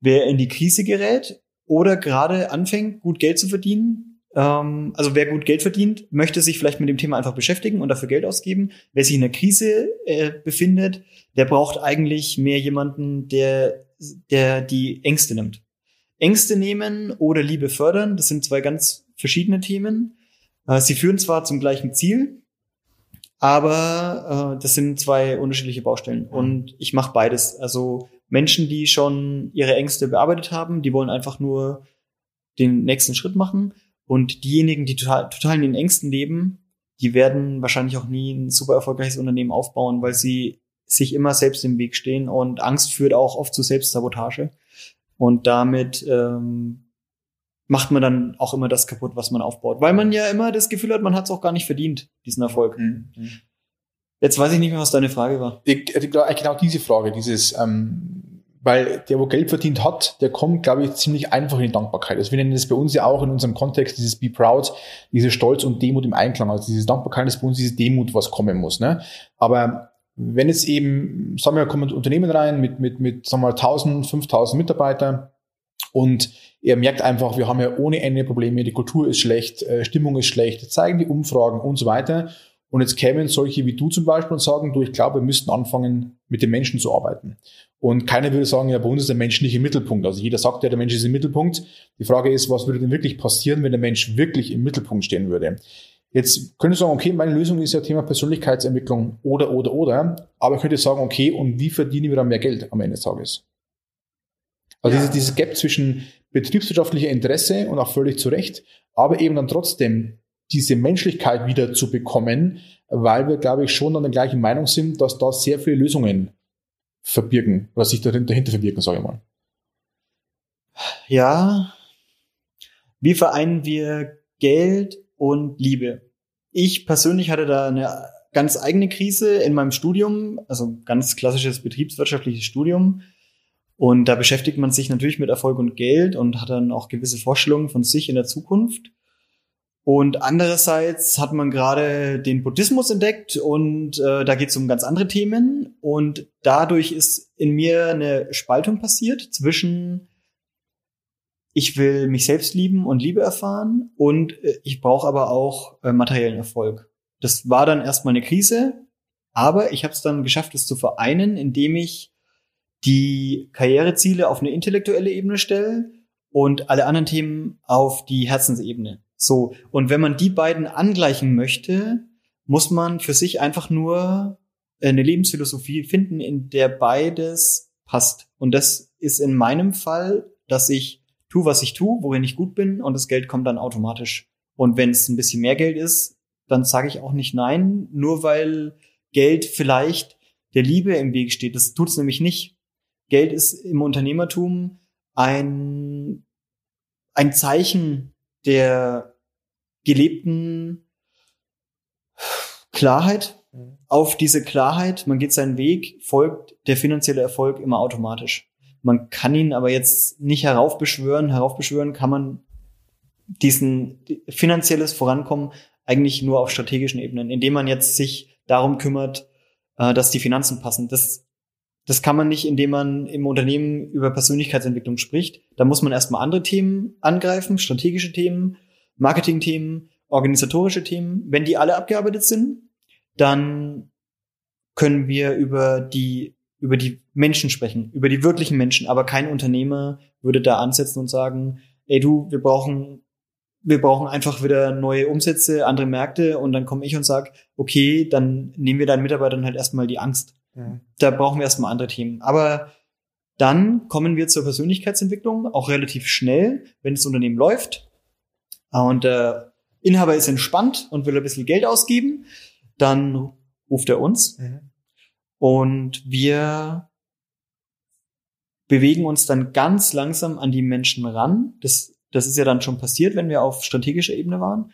Wer in die Krise gerät, oder gerade anfängt, gut Geld zu verdienen. Ähm, also wer gut Geld verdient, möchte sich vielleicht mit dem Thema einfach beschäftigen und dafür Geld ausgeben. Wer sich in der Krise äh, befindet, der braucht eigentlich mehr jemanden, der, der die Ängste nimmt. Ängste nehmen oder Liebe fördern, das sind zwei ganz verschiedene Themen. Äh, sie führen zwar zum gleichen Ziel, aber äh, das sind zwei unterschiedliche Baustellen. Und ich mache beides. Also Menschen, die schon ihre Ängste bearbeitet haben, die wollen einfach nur den nächsten Schritt machen. Und diejenigen, die total, total in den Ängsten leben, die werden wahrscheinlich auch nie ein super erfolgreiches Unternehmen aufbauen, weil sie sich immer selbst im Weg stehen und Angst führt auch oft zu Selbstsabotage. Und damit ähm, macht man dann auch immer das kaputt, was man aufbaut. Weil man ja immer das Gefühl hat, man hat es auch gar nicht verdient, diesen Erfolg. Mhm. Jetzt weiß ich nicht mehr, was deine Frage war. Genau diese Frage, dieses, ähm, weil der, wo Geld verdient hat, der kommt, glaube ich, ziemlich einfach in die Dankbarkeit. Also wir nennen das bei uns ja auch in unserem Kontext dieses Be Proud, diese Stolz und Demut im Einklang. Also diese Dankbarkeit ist bei uns diese Demut, was kommen muss. Ne? Aber wenn es eben, sagen wir, kommen Unternehmen rein mit, mit, mit sagen wir mal, 1000, 5000 Mitarbeiter und er merkt einfach, wir haben ja ohne Ende Probleme, die Kultur ist schlecht, äh, Stimmung ist schlecht, zeigen die Umfragen und so weiter. Und jetzt kämen solche wie du zum Beispiel und sagen, du, ich glaube, wir müssten anfangen, mit den Menschen zu arbeiten. Und keiner würde sagen, ja, bei uns ist der Mensch nicht im Mittelpunkt. Also jeder sagt ja, der Mensch ist im Mittelpunkt. Die Frage ist, was würde denn wirklich passieren, wenn der Mensch wirklich im Mittelpunkt stehen würde? Jetzt könnte ich sagen, okay, meine Lösung ist ja Thema Persönlichkeitsentwicklung oder, oder, oder. Aber ich könnte sagen, okay, und wie verdienen wir dann mehr Geld am Ende des Tages? Also ja. dieses, dieses Gap zwischen betriebswirtschaftlicher Interesse und auch völlig zu Recht, aber eben dann trotzdem diese Menschlichkeit wieder zu bekommen, weil wir, glaube ich, schon an der gleichen Meinung sind, dass da sehr viele Lösungen verbirgen oder sich dahinter verbirgen, sage ich mal. Ja, wie vereinen wir Geld und Liebe? Ich persönlich hatte da eine ganz eigene Krise in meinem Studium, also ganz klassisches betriebswirtschaftliches Studium. Und da beschäftigt man sich natürlich mit Erfolg und Geld und hat dann auch gewisse Vorstellungen von sich in der Zukunft. Und andererseits hat man gerade den Buddhismus entdeckt und äh, da geht es um ganz andere Themen. Und dadurch ist in mir eine Spaltung passiert zwischen ich will mich selbst lieben und Liebe erfahren und äh, ich brauche aber auch äh, materiellen Erfolg. Das war dann erstmal eine Krise, aber ich habe es dann geschafft, es zu vereinen, indem ich die Karriereziele auf eine intellektuelle Ebene stelle und alle anderen Themen auf die Herzensebene. So, und wenn man die beiden angleichen möchte, muss man für sich einfach nur eine Lebensphilosophie finden, in der beides passt. Und das ist in meinem Fall, dass ich tu, was ich tu, worin ich gut bin und das Geld kommt dann automatisch. Und wenn es ein bisschen mehr Geld ist, dann sage ich auch nicht nein, nur weil Geld vielleicht der Liebe im Weg steht. Das tut es nämlich nicht. Geld ist im Unternehmertum ein, ein Zeichen der gelebten Klarheit. Mhm. Auf diese Klarheit, man geht seinen Weg, folgt der finanzielle Erfolg immer automatisch. Man kann ihn aber jetzt nicht heraufbeschwören. Heraufbeschwören kann man diesen finanzielles Vorankommen eigentlich nur auf strategischen Ebenen, indem man jetzt sich darum kümmert, äh, dass die Finanzen passen. Das das kann man nicht, indem man im Unternehmen über Persönlichkeitsentwicklung spricht. Da muss man erstmal andere Themen angreifen, strategische Themen, Marketingthemen, organisatorische Themen. Wenn die alle abgearbeitet sind, dann können wir über die über die Menschen sprechen, über die wirklichen Menschen, aber kein Unternehmer würde da ansetzen und sagen, ey du, wir brauchen wir brauchen einfach wieder neue Umsätze, andere Märkte und dann komme ich und sag, okay, dann nehmen wir deinen Mitarbeitern halt erstmal die Angst. Da brauchen wir erstmal andere Themen. Aber Dann kommen wir zur Persönlichkeitsentwicklung, auch relativ schnell, wenn das Unternehmen läuft. Und der Inhaber ist entspannt und will ein bisschen Geld ausgeben. Dann ruft er uns. Mhm. Und wir bewegen uns dann ganz langsam an die Menschen ran. Das, das ist ja dann schon passiert, wenn wir auf strategischer Ebene waren.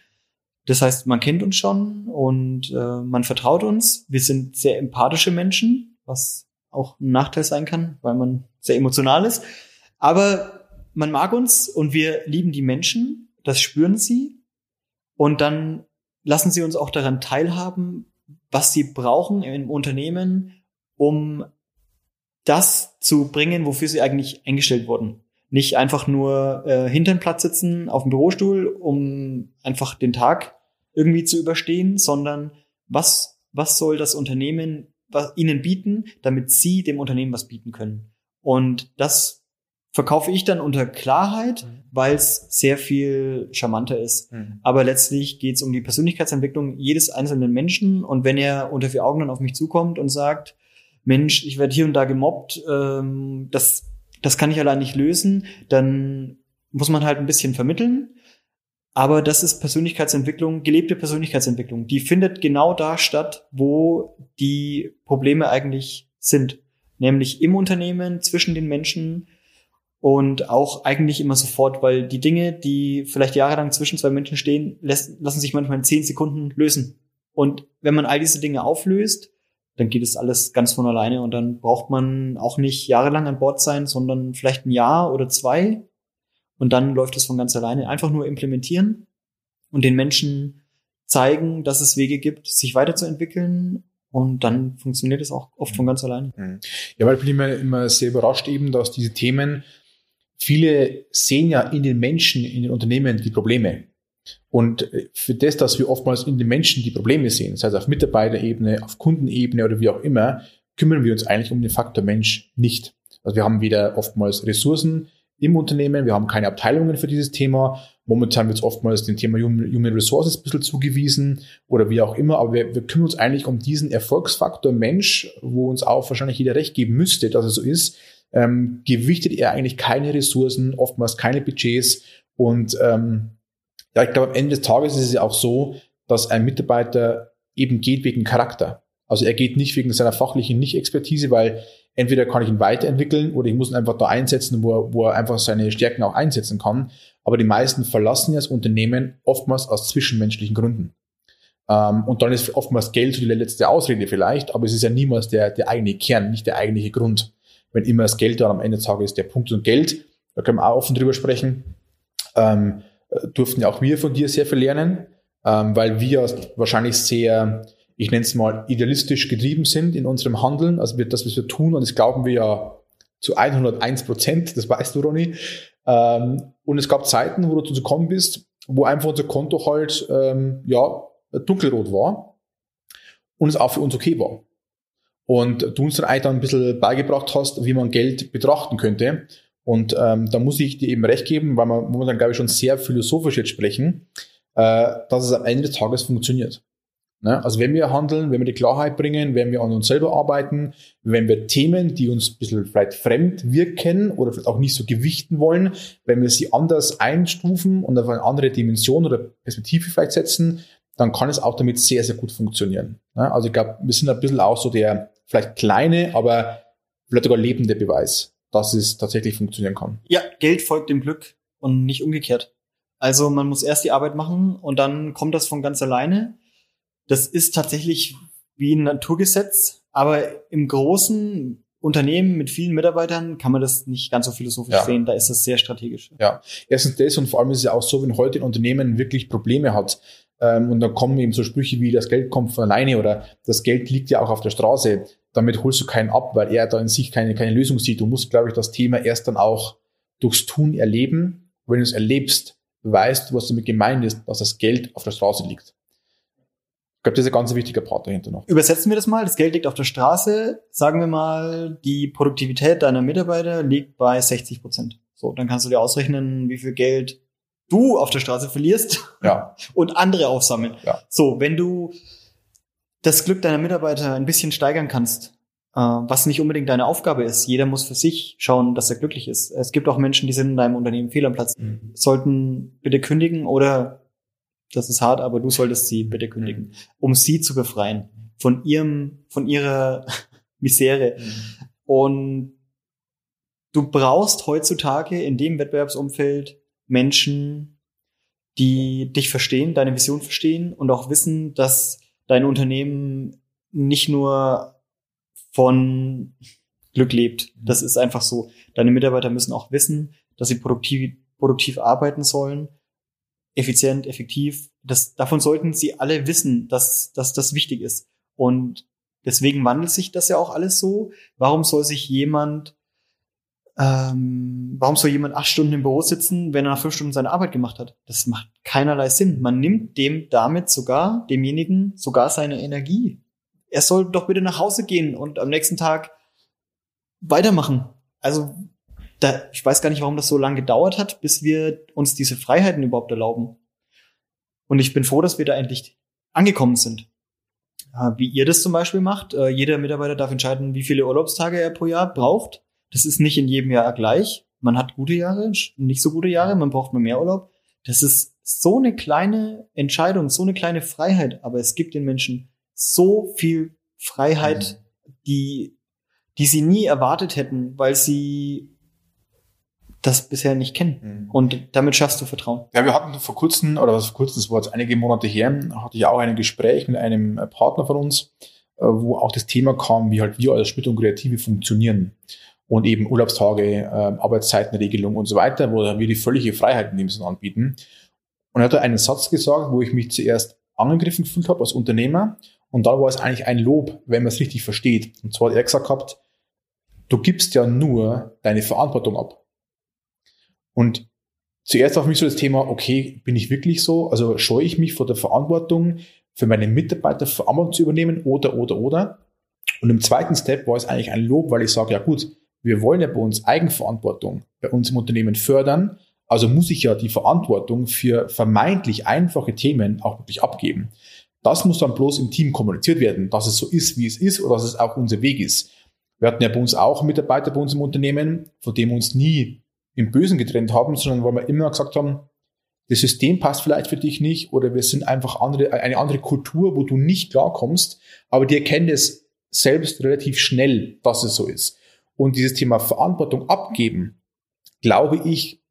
Das heißt, man kennt uns schon und äh, man vertraut uns. Wir sind sehr empathische Menschen, was auch ein Nachteil sein kann, weil man sehr emotional ist. Aber man mag uns und wir lieben die Menschen. Das spüren sie. Und dann lassen sie uns auch daran teilhaben, was sie brauchen im Unternehmen, um das zu bringen, wofür sie eigentlich eingestellt wurden. Nicht einfach nur äh, hinter Platz sitzen auf dem Bürostuhl, um einfach den Tag irgendwie zu überstehen, sondern was, was soll das Unternehmen was, ihnen bieten, damit sie dem Unternehmen was bieten können. Und das verkaufe ich dann unter Klarheit, mhm. weil es sehr viel charmanter ist. Mhm. Aber letztlich geht es um die Persönlichkeitsentwicklung jedes einzelnen Menschen. Und wenn er unter vier Augen dann auf mich zukommt und sagt, Mensch, ich werde hier und da gemobbt, ähm, das, das kann ich allein nicht lösen, dann muss man halt ein bisschen vermitteln. Aber das ist Persönlichkeitsentwicklung, gelebte Persönlichkeitsentwicklung. Die findet genau da statt, wo die Probleme eigentlich sind. Nämlich im Unternehmen, zwischen den Menschen und auch eigentlich immer sofort, weil die Dinge, die vielleicht jahrelang zwischen zwei Menschen stehen, lassen sich manchmal in zehn Sekunden lösen. Und wenn man all diese Dinge auflöst, dann geht es alles ganz von alleine und dann braucht man auch nicht jahrelang an Bord sein, sondern vielleicht ein Jahr oder zwei und dann läuft es von ganz alleine. Einfach nur implementieren und den Menschen zeigen, dass es Wege gibt, sich weiterzuentwickeln und dann funktioniert es auch oft von ganz alleine. Mhm. Ja, weil ich bin immer, immer sehr überrascht eben, dass diese Themen, viele sehen ja in den Menschen, in den Unternehmen die Probleme. Und für das, dass wir oftmals in den Menschen die Probleme sehen, sei es auf Mitarbeiterebene, auf Kundenebene oder wie auch immer, kümmern wir uns eigentlich um den Faktor Mensch nicht. Also wir haben weder oftmals Ressourcen im Unternehmen, wir haben keine Abteilungen für dieses Thema. Momentan wird es oftmals dem Thema Human Resources ein bisschen zugewiesen oder wie auch immer, aber wir, wir kümmern uns eigentlich um diesen Erfolgsfaktor Mensch, wo uns auch wahrscheinlich jeder recht geben müsste, dass es so ist, ähm, gewichtet er eigentlich keine Ressourcen, oftmals keine Budgets und ähm, ja, ich glaube, am Ende des Tages ist es ja auch so, dass ein Mitarbeiter eben geht wegen Charakter. Also er geht nicht wegen seiner fachlichen Nicht-Expertise, weil entweder kann ich ihn weiterentwickeln oder ich muss ihn einfach da einsetzen, wo er, wo er einfach seine Stärken auch einsetzen kann. Aber die meisten verlassen ja das Unternehmen oftmals aus zwischenmenschlichen Gründen. Ähm, und dann ist oftmals Geld so die letzte Ausrede vielleicht, aber es ist ja niemals der, der eigene Kern, nicht der eigentliche Grund. Wenn immer das Geld dann am Ende des ist, der Punkt und Geld, da können wir auch offen drüber sprechen, ähm, durften ja auch wir von dir sehr viel lernen, ähm, weil wir wahrscheinlich sehr ich nenne es mal, idealistisch getrieben sind in unserem Handeln. Also wir, das, was wir tun, und das glauben wir ja zu 101 Prozent, das weißt du, Ronny. Ähm, und es gab Zeiten, wo du zu uns gekommen bist, wo einfach unser Konto halt, ähm, ja, dunkelrot war und es auch für uns okay war. Und du uns dann ein bisschen beigebracht hast, wie man Geld betrachten könnte. Und ähm, da muss ich dir eben recht geben, weil wir momentan, glaube ich, schon sehr philosophisch jetzt sprechen, äh, dass es am Ende des Tages funktioniert. Ne? Also wenn wir handeln, wenn wir die Klarheit bringen, wenn wir an uns selber arbeiten, wenn wir Themen, die uns ein bisschen vielleicht fremd wirken oder vielleicht auch nicht so gewichten wollen, wenn wir sie anders einstufen und auf eine andere Dimension oder Perspektive vielleicht setzen, dann kann es auch damit sehr, sehr gut funktionieren. Ne? Also ich glaube, wir sind ein bisschen auch so der vielleicht kleine, aber vielleicht sogar lebende Beweis, dass es tatsächlich funktionieren kann. Ja, Geld folgt dem Glück und nicht umgekehrt. Also man muss erst die Arbeit machen und dann kommt das von ganz alleine. Das ist tatsächlich wie ein Naturgesetz, aber im großen Unternehmen mit vielen Mitarbeitern kann man das nicht ganz so philosophisch ja. sehen. Da ist das sehr strategisch. Ja, erstens das und vor allem ist es ja auch so, wenn heute ein Unternehmen wirklich Probleme hat ähm, und dann kommen eben so Sprüche wie das Geld kommt von alleine oder das Geld liegt ja auch auf der Straße. Damit holst du keinen ab, weil er da in sich keine, keine Lösung sieht. Du musst, glaube ich, das Thema erst dann auch durchs Tun erleben. wenn du es erlebst, weißt du, was damit gemeint ist, dass das Geld auf der Straße liegt glaube, das ist ein ganz wichtiger Part dahinter noch. Übersetzen wir das mal. Das Geld liegt auf der Straße. Sagen wir mal, die Produktivität deiner Mitarbeiter liegt bei 60 Prozent. So, dann kannst du dir ausrechnen, wie viel Geld du auf der Straße verlierst ja. *laughs* und andere aufsammeln. Ja. So, wenn du das Glück deiner Mitarbeiter ein bisschen steigern kannst, äh, was nicht unbedingt deine Aufgabe ist. Jeder muss für sich schauen, dass er glücklich ist. Es gibt auch Menschen, die sind in deinem Unternehmen fehl am Platz, mhm. sollten bitte kündigen oder das ist hart, aber du solltest sie bitte kündigen, um sie zu befreien von ihrem, von ihrer *laughs* Misere. Mhm. Und du brauchst heutzutage in dem Wettbewerbsumfeld Menschen, die dich verstehen, deine Vision verstehen und auch wissen, dass dein Unternehmen nicht nur von Glück lebt. Das ist einfach so. Deine Mitarbeiter müssen auch wissen, dass sie produktiv, produktiv arbeiten sollen, effizient, effektiv. Das, davon sollten sie alle wissen, dass, dass das wichtig ist. Und deswegen wandelt sich das ja auch alles so. Warum soll sich jemand ähm, warum soll jemand acht Stunden im Büro sitzen, wenn er nach fünf Stunden seine Arbeit gemacht hat? Das macht keinerlei Sinn. Man nimmt dem damit sogar, demjenigen, sogar seine Energie. Er soll doch bitte nach Hause gehen und am nächsten Tag weitermachen. Also, da, ich weiß gar nicht, warum das so lange gedauert hat, bis wir uns diese Freiheiten überhaupt erlauben. Und ich bin froh, dass wir da endlich angekommen sind. Wie ihr das zum Beispiel macht. Äh, jeder Mitarbeiter darf entscheiden, wie viele Urlaubstage er pro Jahr braucht. Das ist nicht in jedem Jahr gleich. Man hat gute Jahre, nicht so gute Jahre, man braucht nur mehr Urlaub. Das ist so eine kleine Entscheidung, so eine kleine Freiheit, aber es gibt den Menschen so viel Freiheit, mhm. die, die sie nie erwartet hätten, weil sie das bisher nicht kennen. Mhm. Und damit schaffst du Vertrauen. Ja, wir hatten vor kurzem, oder was vor kurzem, das war jetzt einige Monate her, hatte ich auch ein Gespräch mit einem Partner von uns, äh, wo auch das Thema kam, wie halt wir als Schmidt und Kreative funktionieren und eben Urlaubstage, äh, Arbeitszeitenregelung und so weiter, wo wir die völlige Freiheit in dem Sinne anbieten. Und er hat da einen Satz gesagt, wo ich mich zuerst angegriffen gefühlt habe als Unternehmer und dann war es eigentlich ein Lob, wenn man es richtig versteht. Und zwar hat er gesagt gehabt, du gibst ja nur deine Verantwortung ab. Und zuerst auf mich so das Thema, okay, bin ich wirklich so? Also scheue ich mich vor der Verantwortung, für meine Mitarbeiter Verantwortung zu übernehmen oder, oder, oder? Und im zweiten Step war es eigentlich ein Lob, weil ich sage, ja gut, wir wollen ja bei uns Eigenverantwortung bei uns im Unternehmen fördern. Also muss ich ja die Verantwortung für vermeintlich einfache Themen auch wirklich abgeben. Das muss dann bloß im Team kommuniziert werden, dass es so ist, wie es ist oder dass es auch unser Weg ist. Wir hatten ja bei uns auch Mitarbeiter bei uns im Unternehmen, von dem uns nie im Bösen getrennt haben, sondern weil wir immer gesagt haben, das System passt vielleicht für dich nicht oder wir sind einfach andere, eine andere Kultur, wo du nicht klarkommst, aber die erkennen es selbst relativ schnell, dass es so ist. Und dieses Thema Verantwortung abgeben, glaube ich,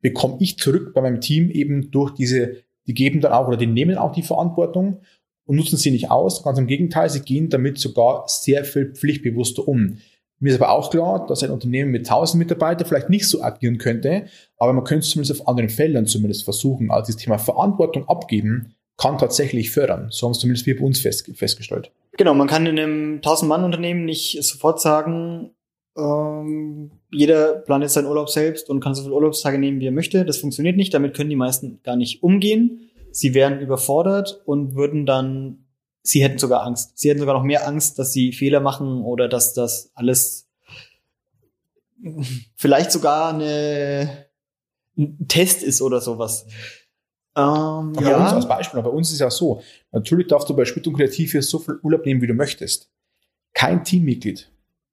bekomme ich zurück bei meinem Team eben durch diese, die geben dann auch oder die nehmen auch die Verantwortung und nutzen sie nicht aus. Ganz im Gegenteil, sie gehen damit sogar sehr viel pflichtbewusster um. Mir ist aber auch klar, dass ein Unternehmen mit 1000 Mitarbeitern vielleicht nicht so agieren könnte, aber man könnte es zumindest auf anderen Feldern zumindest versuchen. Also das Thema Verantwortung abgeben kann tatsächlich fördern. So haben es zumindest wir bei uns fest, festgestellt. Genau, man kann in einem 1000-Mann-Unternehmen nicht sofort sagen, ähm, jeder plant jetzt seinen Urlaub selbst und kann so viele Urlaubstage nehmen, wie er möchte. Das funktioniert nicht. Damit können die meisten gar nicht umgehen. Sie wären überfordert und würden dann, sie hätten sogar Angst. Sie hätten sogar noch mehr Angst, dass sie Fehler machen oder dass das alles vielleicht sogar eine, ein Test ist oder sowas. Ähm, bei ja. uns als Beispiel, bei uns ist es ja so, natürlich darfst du bei Schmidt und Kreativ hier so viel Urlaub nehmen, wie du möchtest. Kein Teammitglied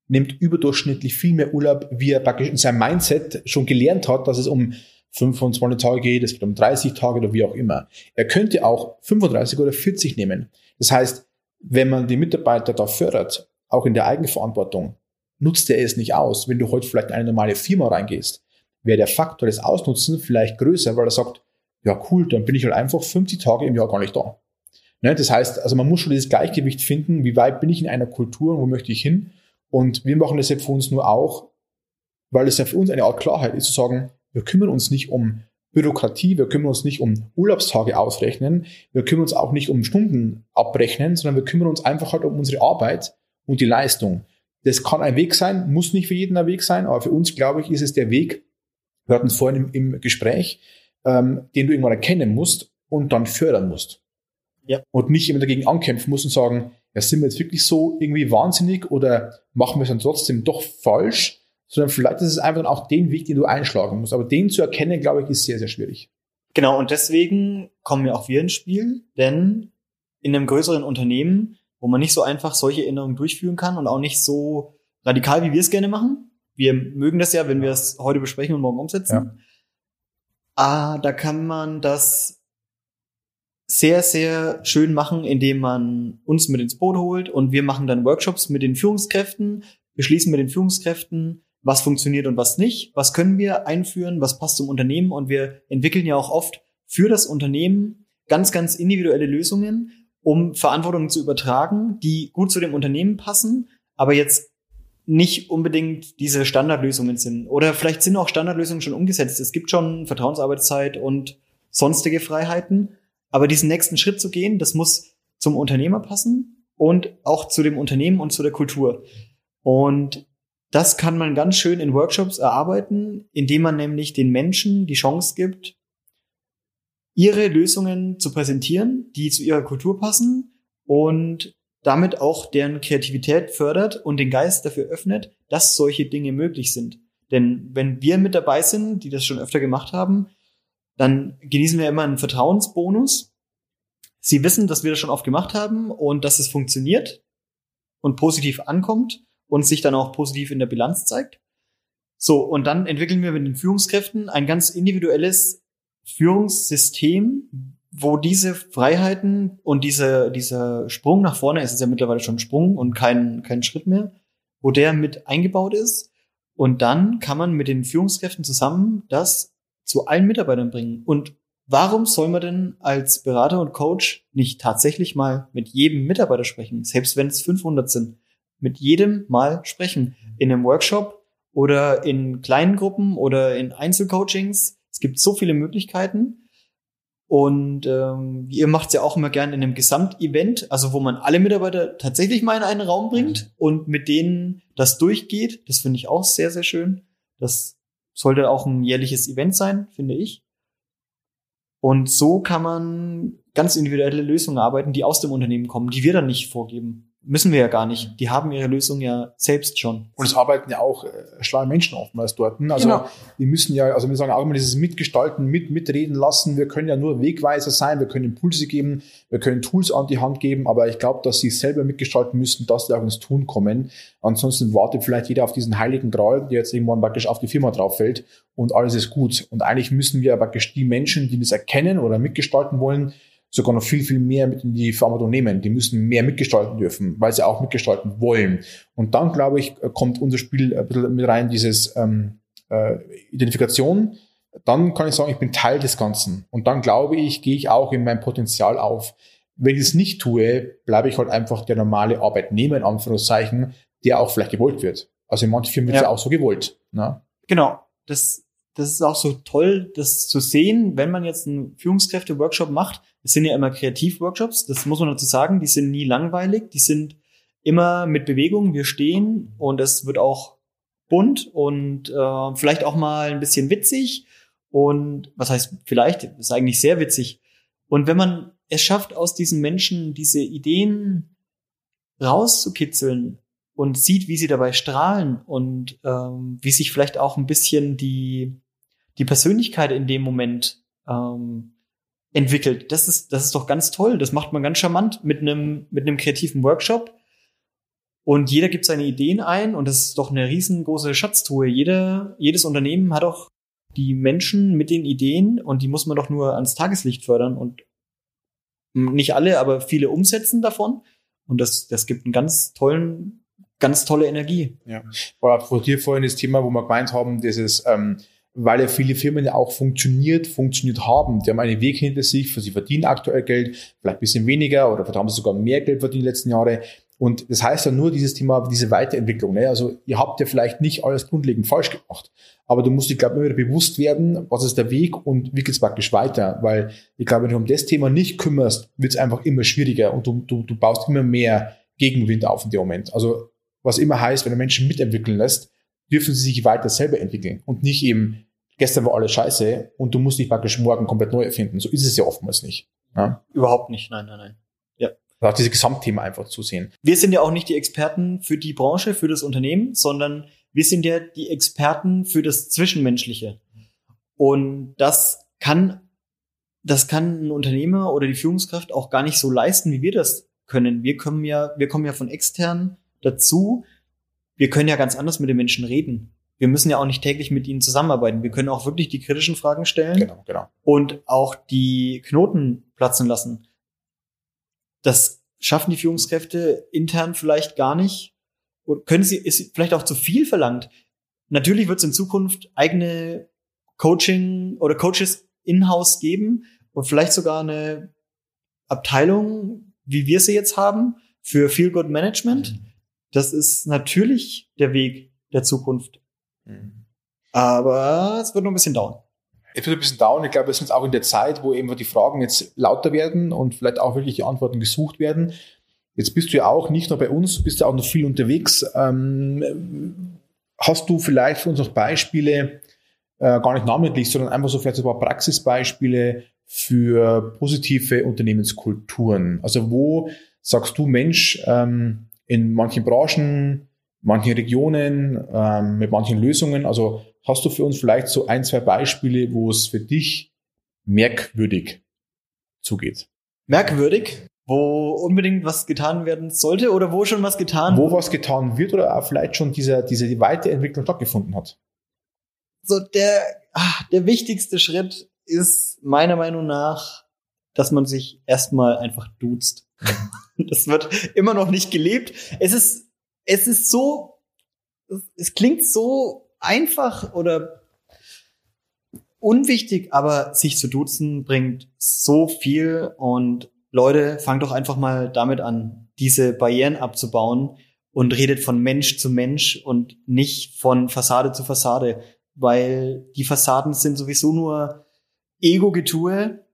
nimmt überdurchschnittlich viel mehr Urlaub, wie er praktisch in seinem Mindset schon gelernt hat, dass es um 25 Tage geht, es geht um 30 Tage oder wie auch immer. Er könnte auch 35 oder 40 nehmen. Das heißt, wenn man die Mitarbeiter da fördert, auch in der Eigenverantwortung, nutzt er es nicht aus. Wenn du heute vielleicht in eine normale Firma reingehst, wäre der Faktor des Ausnutzen vielleicht größer, weil er sagt, ja cool, dann bin ich halt einfach 50 Tage im Jahr gar nicht da. Ne? Das heißt, also man muss schon dieses Gleichgewicht finden, wie weit bin ich in einer Kultur und wo möchte ich hin und wir machen das ja für uns nur auch, weil es ja für uns eine Art Klarheit ist, zu sagen, wir kümmern uns nicht um Bürokratie, wir kümmern uns nicht um Urlaubstage ausrechnen, wir kümmern uns auch nicht um Stunden abrechnen, sondern wir kümmern uns einfach halt um unsere Arbeit und die Leistung. Das kann ein Weg sein, muss nicht für jeden ein Weg sein, aber für uns, glaube ich, ist es der Weg, wir hatten es vorhin im, im Gespräch, ähm, den du irgendwann erkennen musst und dann fördern musst. Ja. Und nicht immer dagegen ankämpfen musst und sagen, ja, sind wir jetzt wirklich so irgendwie wahnsinnig oder machen wir es dann trotzdem doch falsch? Sondern vielleicht ist es einfach auch den Weg, den du einschlagen musst. Aber den zu erkennen, glaube ich, ist sehr, sehr schwierig. Genau, und deswegen kommen ja auch wir ins Spiel, denn in einem größeren Unternehmen wo man nicht so einfach solche Änderungen durchführen kann und auch nicht so radikal, wie wir es gerne machen. Wir mögen das ja, wenn wir es heute besprechen und morgen umsetzen. Ja. Ah, da kann man das sehr, sehr schön machen, indem man uns mit ins Boot holt und wir machen dann Workshops mit den Führungskräften, beschließen mit den Führungskräften, was funktioniert und was nicht, was können wir einführen, was passt zum Unternehmen und wir entwickeln ja auch oft für das Unternehmen ganz, ganz individuelle Lösungen, um Verantwortung zu übertragen, die gut zu dem Unternehmen passen, aber jetzt nicht unbedingt diese Standardlösungen sind. Oder vielleicht sind auch Standardlösungen schon umgesetzt. Es gibt schon Vertrauensarbeitszeit und sonstige Freiheiten. Aber diesen nächsten Schritt zu gehen, das muss zum Unternehmer passen und auch zu dem Unternehmen und zu der Kultur. Und das kann man ganz schön in Workshops erarbeiten, indem man nämlich den Menschen die Chance gibt, ihre Lösungen zu präsentieren, die zu ihrer Kultur passen und damit auch deren Kreativität fördert und den Geist dafür öffnet, dass solche Dinge möglich sind. Denn wenn wir mit dabei sind, die das schon öfter gemacht haben, dann genießen wir immer einen Vertrauensbonus. Sie wissen, dass wir das schon oft gemacht haben und dass es funktioniert und positiv ankommt und sich dann auch positiv in der Bilanz zeigt. So, und dann entwickeln wir mit den Führungskräften ein ganz individuelles Führungssystem, wo diese Freiheiten und diese, dieser Sprung nach vorne, es ist ja mittlerweile schon ein Sprung und kein, kein Schritt mehr, wo der mit eingebaut ist. Und dann kann man mit den Führungskräften zusammen das zu allen Mitarbeitern bringen. Und warum soll man denn als Berater und Coach nicht tatsächlich mal mit jedem Mitarbeiter sprechen, selbst wenn es 500 sind? Mit jedem mal sprechen. In einem Workshop oder in kleinen Gruppen oder in Einzelcoachings. Es gibt so viele Möglichkeiten. Und ähm, ihr macht es ja auch immer gerne in einem Gesamtevent, also wo man alle Mitarbeiter tatsächlich mal in einen Raum bringt und mit denen das durchgeht. Das finde ich auch sehr, sehr schön. Das sollte auch ein jährliches Event sein, finde ich. Und so kann man ganz individuelle Lösungen arbeiten, die aus dem Unternehmen kommen, die wir dann nicht vorgeben. Müssen wir ja gar nicht. Die haben ihre Lösung ja selbst schon. Und es arbeiten ja auch äh, schlaue Menschen oftmals dort. Also genau. wir müssen ja, also wir sagen auch immer dieses Mitgestalten, mit, mitreden lassen. Wir können ja nur Wegweiser sein, wir können Impulse geben, wir können Tools an die Hand geben, aber ich glaube, dass sie selber mitgestalten müssen, dass sie auch ins Tun kommen. Ansonsten wartet vielleicht jeder auf diesen heiligen Gral, der jetzt irgendwann praktisch auf die Firma drauf fällt und alles ist gut. Und eigentlich müssen wir praktisch die Menschen, die das erkennen oder mitgestalten wollen, sogar noch viel, viel mehr mit in die Verantwortung nehmen. Die müssen mehr mitgestalten dürfen, weil sie auch mitgestalten wollen. Und dann, glaube ich, kommt unser Spiel ein bisschen mit rein, dieses ähm, äh, Identifikation. Dann kann ich sagen, ich bin Teil des Ganzen. Und dann glaube ich, gehe ich auch in mein Potenzial auf. Wenn ich es nicht tue, bleibe ich halt einfach der normale Arbeitnehmer, in Anführungszeichen, der auch vielleicht gewollt wird. Also in manchen Firmen wird es ja auch so gewollt. Ne? Genau. Das das ist auch so toll, das zu sehen, wenn man jetzt einen Führungskräfte-Workshop macht. Es sind ja immer Kreativ-Workshops, das muss man dazu sagen, die sind nie langweilig, die sind immer mit Bewegung, wir stehen und es wird auch bunt und äh, vielleicht auch mal ein bisschen witzig und was heißt vielleicht, ist eigentlich sehr witzig. Und wenn man es schafft, aus diesen Menschen diese Ideen rauszukitzeln und sieht, wie sie dabei strahlen und ähm, wie sich vielleicht auch ein bisschen die die Persönlichkeit in dem Moment ähm, entwickelt. Das ist, das ist doch ganz toll. Das macht man ganz charmant mit einem, mit einem kreativen Workshop. Und jeder gibt seine Ideen ein und das ist doch eine riesengroße Schatztruhe. Jeder, jedes Unternehmen hat auch die Menschen mit den Ideen und die muss man doch nur ans Tageslicht fördern und nicht alle, aber viele umsetzen davon. Und das, das gibt einen ganz tollen, ganz tolle Energie. Ja. Vor dir vorhin das Thema, wo wir gemeint haben, dieses, ähm, weil ja viele Firmen ja auch funktioniert, funktioniert haben. Die haben einen Weg hinter sich, für sie verdienen aktuell Geld, vielleicht ein bisschen weniger oder haben sie sogar mehr Geld verdient in den letzten Jahre. Und das heißt ja nur dieses Thema, diese Weiterentwicklung. Ne? Also ihr habt ja vielleicht nicht alles grundlegend falsch gemacht, aber du musst dich, glaube ich, immer wieder bewusst werden, was ist der Weg und wie geht's praktisch weiter. Weil ich glaube, wenn du um das Thema nicht kümmerst, wird's einfach immer schwieriger und du, du, du baust immer mehr Gegenwind auf in dem Moment. Also was immer heißt, wenn du Menschen mitentwickeln lässt, dürfen sie sich weiter selber entwickeln und nicht eben gestern war alles scheiße und du musst dich praktisch morgen komplett neu erfinden. So ist es ja oftmals nicht. Ja? Überhaupt nicht, nein, nein, nein. Ja. Auch diese Gesamtthema einfach zu sehen. Wir sind ja auch nicht die Experten für die Branche, für das Unternehmen, sondern wir sind ja die Experten für das Zwischenmenschliche. Und das kann, das kann ein Unternehmer oder die Führungskraft auch gar nicht so leisten, wie wir das können. Wir kommen ja, wir kommen ja von extern dazu. Wir können ja ganz anders mit den Menschen reden. Wir müssen ja auch nicht täglich mit ihnen zusammenarbeiten. Wir können auch wirklich die kritischen Fragen stellen. Genau, genau. Und auch die Knoten platzen lassen. Das schaffen die Führungskräfte intern vielleicht gar nicht. Und können sie, ist vielleicht auch zu viel verlangt. Natürlich wird es in Zukunft eigene Coaching oder Coaches in-house geben und vielleicht sogar eine Abteilung, wie wir sie jetzt haben, für Feel Good Management. Mhm. Das ist natürlich der Weg der Zukunft. Aber es wird noch ein bisschen dauern. Es wird ein bisschen dauern. Ich glaube, wir sind auch in der Zeit, wo eben die Fragen jetzt lauter werden und vielleicht auch wirklich die Antworten gesucht werden. Jetzt bist du ja auch nicht nur bei uns, bist ja auch noch viel unterwegs. Ähm, hast du vielleicht für uns noch Beispiele, äh, gar nicht namentlich, sondern einfach so vielleicht ein paar Praxisbeispiele für positive Unternehmenskulturen? Also wo sagst du, Mensch, ähm, in manchen Branchen, manchen Regionen, ähm, mit manchen Lösungen, also hast du für uns vielleicht so ein, zwei Beispiele, wo es für dich merkwürdig zugeht? Merkwürdig? Wo unbedingt was getan werden sollte oder wo schon was getan Wo was getan wird oder vielleicht schon diese, diese Weiterentwicklung stattgefunden hat? So der, ah, der wichtigste Schritt ist meiner Meinung nach, dass man sich erstmal einfach duzt. *laughs* das wird immer noch nicht gelebt. Es ist, es ist so, es klingt so einfach oder unwichtig, aber sich zu duzen bringt so viel und Leute, fangt doch einfach mal damit an, diese Barrieren abzubauen und redet von Mensch zu Mensch und nicht von Fassade zu Fassade, weil die Fassaden sind sowieso nur Ego-Getue.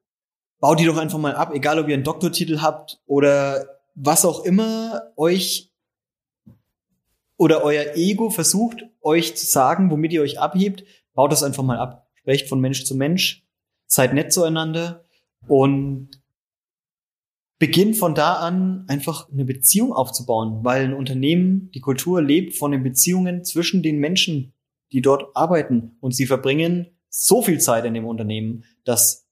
Baut die doch einfach mal ab, egal ob ihr einen Doktortitel habt oder was auch immer euch oder euer Ego versucht, euch zu sagen, womit ihr euch abhebt, baut das einfach mal ab. Sprecht von Mensch zu Mensch, seid nett zueinander und beginnt von da an einfach eine Beziehung aufzubauen, weil ein Unternehmen, die Kultur lebt von den Beziehungen zwischen den Menschen, die dort arbeiten und sie verbringen so viel Zeit in dem Unternehmen, dass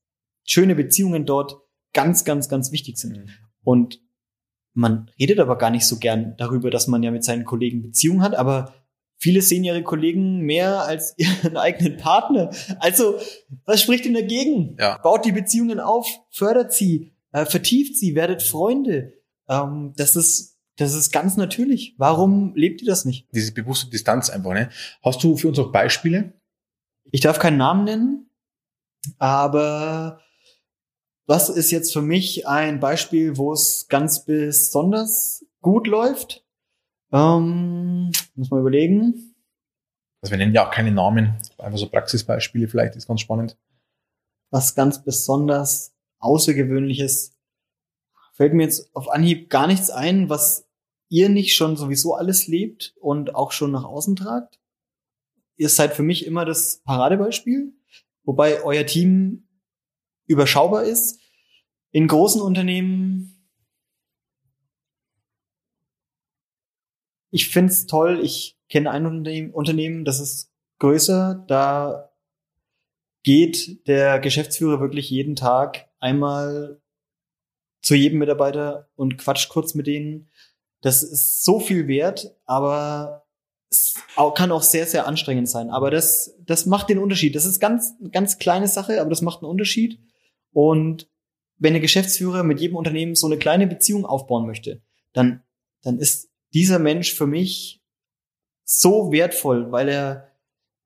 schöne Beziehungen dort ganz, ganz, ganz wichtig sind. Mhm. Und man redet aber gar nicht so gern darüber, dass man ja mit seinen Kollegen Beziehungen hat, aber viele sehen ihre Kollegen mehr als *laughs* ihren eigenen Partner. Also, was spricht denn dagegen? Ja. Baut die Beziehungen auf, fördert sie, äh, vertieft sie, werdet Freunde. Ähm, das ist das ist ganz natürlich. Warum lebt ihr das nicht? Diese bewusste Distanz einfach, ne? Hast du für uns auch Beispiele? Ich darf keinen Namen nennen, aber was ist jetzt für mich ein Beispiel, wo es ganz besonders gut läuft? Ähm, muss man überlegen. Also wir nennen ja auch keine Namen, einfach so Praxisbeispiele vielleicht, ist ganz spannend. Was ganz besonders Außergewöhnliches fällt mir jetzt auf Anhieb gar nichts ein, was ihr nicht schon sowieso alles lebt und auch schon nach außen tragt. Ihr seid für mich immer das Paradebeispiel, wobei euer Team überschaubar ist. In großen Unternehmen, ich find's toll, ich kenne ein Unternehmen, das ist größer, da geht der Geschäftsführer wirklich jeden Tag einmal zu jedem Mitarbeiter und quatscht kurz mit denen. Das ist so viel wert, aber es kann auch sehr, sehr anstrengend sein. Aber das, das macht den Unterschied. Das ist ganz, ganz kleine Sache, aber das macht einen Unterschied. Und wenn der Geschäftsführer mit jedem Unternehmen so eine kleine Beziehung aufbauen möchte, dann, dann ist dieser Mensch für mich so wertvoll, weil er,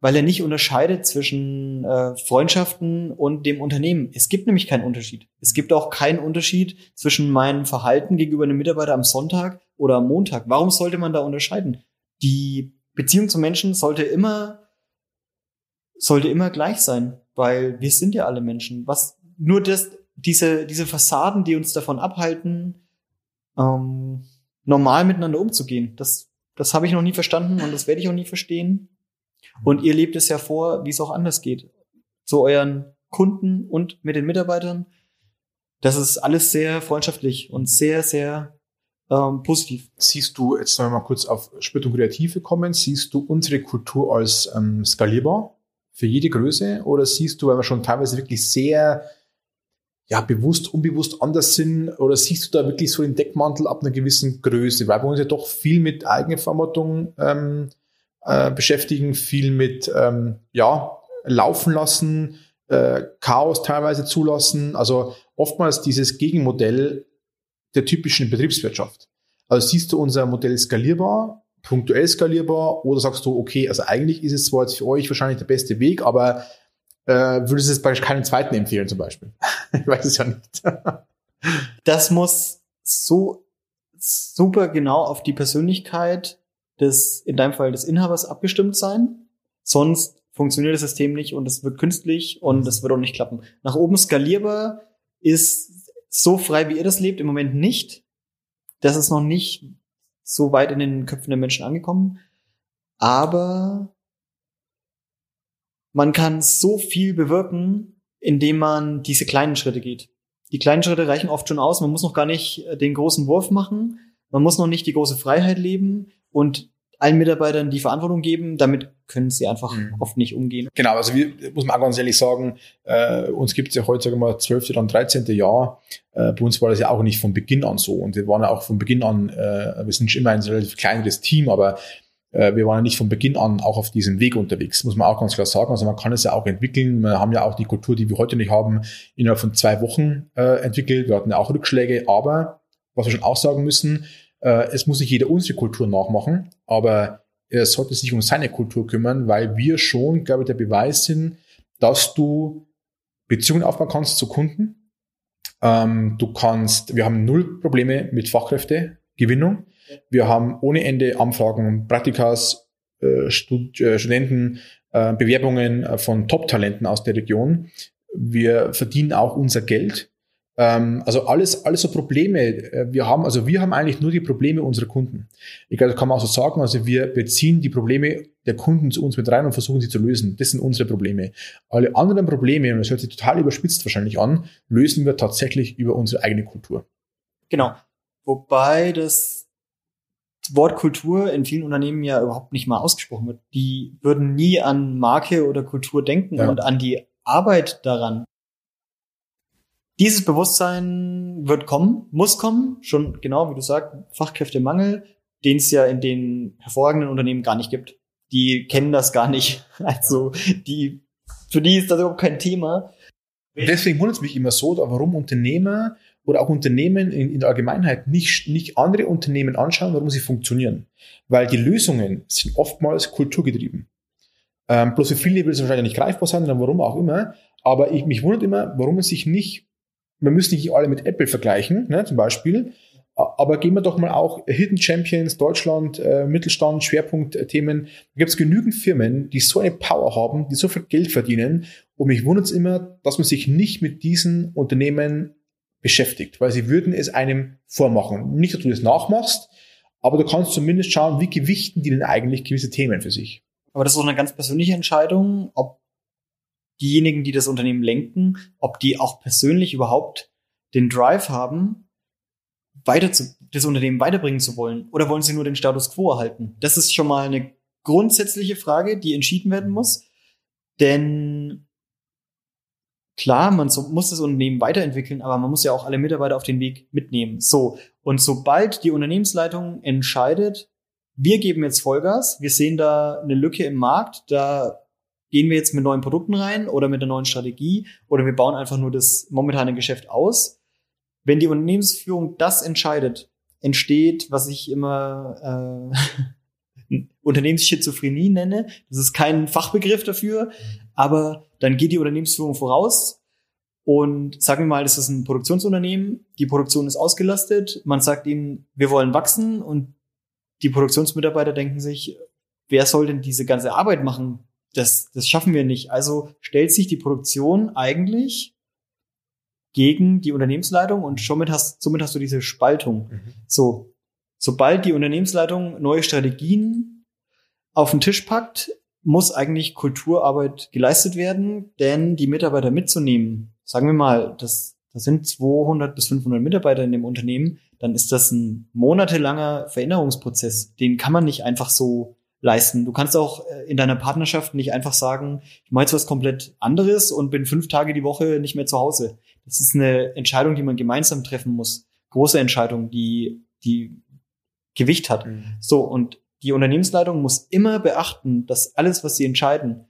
weil er nicht unterscheidet zwischen äh, Freundschaften und dem Unternehmen. Es gibt nämlich keinen Unterschied. Es gibt auch keinen Unterschied zwischen meinem Verhalten gegenüber einem Mitarbeiter am Sonntag oder am Montag. Warum sollte man da unterscheiden? Die Beziehung zu Menschen sollte immer, sollte immer gleich sein, weil wir sind ja alle Menschen. Was, nur das, diese, diese Fassaden, die uns davon abhalten, ähm, normal miteinander umzugehen. Das, das habe ich noch nie verstanden und das werde ich auch nie verstehen. Und ihr lebt es ja vor, wie es auch anders geht. Zu euren Kunden und mit den Mitarbeitern. Das ist alles sehr freundschaftlich und sehr, sehr ähm, positiv. Siehst du, jetzt sollen wir mal kurz auf Spürtung Kreative kommen, siehst du unsere Kultur als ähm, skalierbar für jede Größe oder siehst du, weil wir schon teilweise wirklich sehr ja, bewusst, unbewusst anders sind? Oder siehst du da wirklich so den Deckmantel ab einer gewissen Größe? Weil wir uns ja doch viel mit Eigenverantwortung ähm, äh, beschäftigen, viel mit ähm, ja, laufen lassen, äh, Chaos teilweise zulassen. Also oftmals dieses Gegenmodell der typischen Betriebswirtschaft. Also siehst du unser Modell skalierbar, punktuell skalierbar oder sagst du, okay, also eigentlich ist es zwar jetzt für euch wahrscheinlich der beste Weg, aber äh, würdest du es bei keinem zweiten empfehlen zum Beispiel? *laughs* ich weiß es ja nicht. das muss so super genau auf die Persönlichkeit des, in deinem Fall des Inhabers abgestimmt sein. Sonst funktioniert das System nicht und es wird künstlich und es wird auch nicht klappen. Nach oben skalierbar ist so frei, wie ihr das lebt, im Moment nicht. Das ist noch nicht so weit in den Köpfen der Menschen angekommen. Aber man kann so viel bewirken, indem man diese kleinen Schritte geht. Die kleinen Schritte reichen oft schon aus. Man muss noch gar nicht den großen Wurf machen. Man muss noch nicht die große Freiheit leben. Und allen Mitarbeitern die Verantwortung geben, damit können sie einfach mhm. oft nicht umgehen. Genau, also wir, muss man auch ganz ehrlich sagen, äh, uns gibt es ja heute, sagen wir mal, 12. dann 13. Jahr. Äh, bei uns war das ja auch nicht von Beginn an so. Und wir waren ja auch von Beginn an, äh, wir sind schon immer ein relativ kleineres Team, aber äh, wir waren ja nicht von Beginn an auch auf diesem Weg unterwegs, muss man auch ganz klar sagen. Also man kann es ja auch entwickeln. Wir haben ja auch die Kultur, die wir heute nicht haben, innerhalb von zwei Wochen äh, entwickelt. Wir hatten ja auch Rückschläge, aber was wir schon auch sagen müssen, äh, es muss nicht jeder unsere Kultur nachmachen, aber er sollte sich um seine Kultur kümmern, weil wir schon, glaube ich, der Beweis sind, dass du Beziehungen aufbauen kannst zu Kunden. Ähm, du kannst, wir haben null Probleme mit Fachkräftegewinnung. Wir haben ohne Ende Anfragen, Praktikas, äh, Stud äh, Studenten, äh, Bewerbungen äh, von Top-Talenten aus der Region. Wir verdienen auch unser Geld ähm, also alles, alles so Probleme. Äh, wir haben, also wir haben eigentlich nur die Probleme unserer Kunden. Ich glaube, das kann man auch so sagen. Also wir beziehen die Probleme der Kunden zu uns mit rein und versuchen sie zu lösen. Das sind unsere Probleme. Alle anderen Probleme, und das hört sich total überspitzt wahrscheinlich an, lösen wir tatsächlich über unsere eigene Kultur. Genau. Wobei das Wort Kultur in vielen Unternehmen ja überhaupt nicht mal ausgesprochen wird. Die würden nie an Marke oder Kultur denken ja. und an die Arbeit daran. Dieses Bewusstsein wird kommen, muss kommen, schon genau, wie du sagst, Fachkräftemangel, den es ja in den hervorragenden Unternehmen gar nicht gibt. Die kennen das gar nicht. *laughs* Also die, für die ist das überhaupt kein Thema. Deswegen wundert es mich immer so, warum Unternehmer oder auch Unternehmen in, in der Allgemeinheit nicht, nicht andere Unternehmen anschauen, warum sie funktionieren. Weil die Lösungen sind oftmals kulturgetrieben. Ähm, bloß für viele will es wahrscheinlich nicht greifbar sein, oder warum auch immer. Aber ich, mich wundert immer, warum es sich nicht wir müssen nicht alle mit Apple vergleichen, ne, zum Beispiel. Aber gehen wir doch mal auch Hidden Champions, Deutschland, äh, Mittelstand, Schwerpunktthemen. Da gibt es genügend Firmen, die so eine Power haben, die so viel Geld verdienen. Und mich wundert es immer, dass man sich nicht mit diesen Unternehmen beschäftigt, weil sie würden es einem vormachen. Nicht, dass du das nachmachst, aber du kannst zumindest schauen, wie gewichten die denn eigentlich gewisse Themen für sich. Aber das ist auch eine ganz persönliche Entscheidung, ob diejenigen, die das Unternehmen lenken, ob die auch persönlich überhaupt den Drive haben, weiter zu, das Unternehmen weiterbringen zu wollen? Oder wollen sie nur den Status quo erhalten? Das ist schon mal eine grundsätzliche Frage, die entschieden werden muss. Denn klar, man so, muss das Unternehmen weiterentwickeln, aber man muss ja auch alle Mitarbeiter auf den Weg mitnehmen. So. Und sobald die Unternehmensleitung entscheidet, wir geben jetzt Vollgas, wir sehen da eine Lücke im Markt, da gehen wir jetzt mit neuen Produkten rein oder mit einer neuen Strategie oder wir bauen einfach nur das momentane Geschäft aus. Wenn die Unternehmensführung das entscheidet, entsteht, was ich immer äh, *laughs* Unternehmensschizophrenie nenne. Das ist kein Fachbegriff dafür, aber dann geht die Unternehmensführung voraus und sagen wir mal, das ist ein Produktionsunternehmen, die Produktion ist ausgelastet, man sagt ihnen, wir wollen wachsen und die Produktionsmitarbeiter denken sich, wer soll denn diese ganze Arbeit machen? das, das schaffen wir nicht. Also stellt sich die Produktion eigentlich gegen die Unternehmensleitung und somit hast, somit hast du diese Spaltung. Mhm. So, sobald die Unternehmensleitung neue Strategien auf den Tisch packt, muss eigentlich Kulturarbeit geleistet werden, denn die Mitarbeiter mitzunehmen, sagen wir mal, das, das sind 200 bis 500 Mitarbeiter in dem Unternehmen, dann ist das ein monatelanger Veränderungsprozess. Den kann man nicht einfach so leisten. Du kannst auch äh, in deiner Partnerschaft nicht einfach sagen, ich mache jetzt was komplett anderes und bin fünf Tage die Woche nicht mehr zu Hause. Das ist eine Entscheidung, die man gemeinsam treffen muss. Große Entscheidung, die, die Gewicht hat. Mhm. So, und die Unternehmensleitung muss immer beachten, dass alles, was sie entscheiden,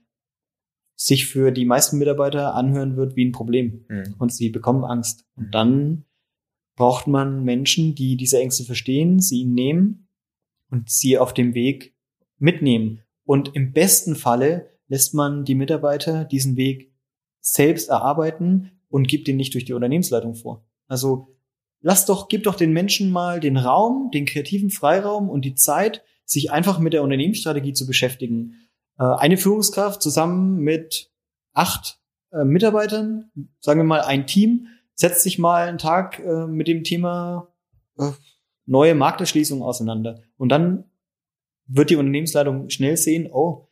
sich für die meisten Mitarbeiter anhören wird wie ein Problem. Mhm. Und sie bekommen Angst. Und mhm. dann braucht man Menschen, die diese Ängste verstehen, sie nehmen und sie auf dem Weg mitnehmen. Und im besten Falle lässt man die Mitarbeiter diesen Weg selbst erarbeiten und gibt ihn nicht durch die Unternehmensleitung vor. Also lass doch, gib doch den Menschen mal den Raum, den kreativen Freiraum und die Zeit, sich einfach mit der Unternehmensstrategie zu beschäftigen. Äh, eine Führungskraft zusammen mit acht äh, Mitarbeitern, sagen wir mal ein Team, setzt sich mal einen Tag äh, mit dem Thema neue Markterschließung auseinander. Und dann wird die Unternehmensleitung schnell sehen, oh,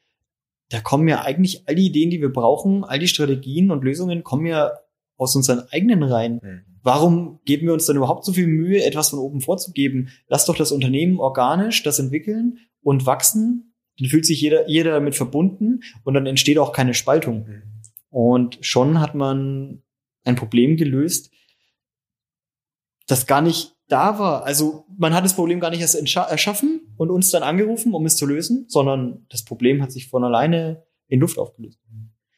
da kommen ja eigentlich all die Ideen, die wir brauchen, all die Strategien und Lösungen kommen ja aus unseren eigenen Reihen. Mhm. Warum geben wir uns dann überhaupt so viel Mühe, etwas von oben vorzugeben? Lass doch das Unternehmen organisch das entwickeln und wachsen. Dann fühlt sich jeder, jeder damit verbunden und dann entsteht auch keine Spaltung. Mhm. Und schon hat man ein Problem gelöst, das gar nicht da war. Also man hat das Problem gar nicht erst erschaffen und uns dann angerufen, um es zu lösen, sondern das Problem hat sich von alleine in Luft aufgelöst.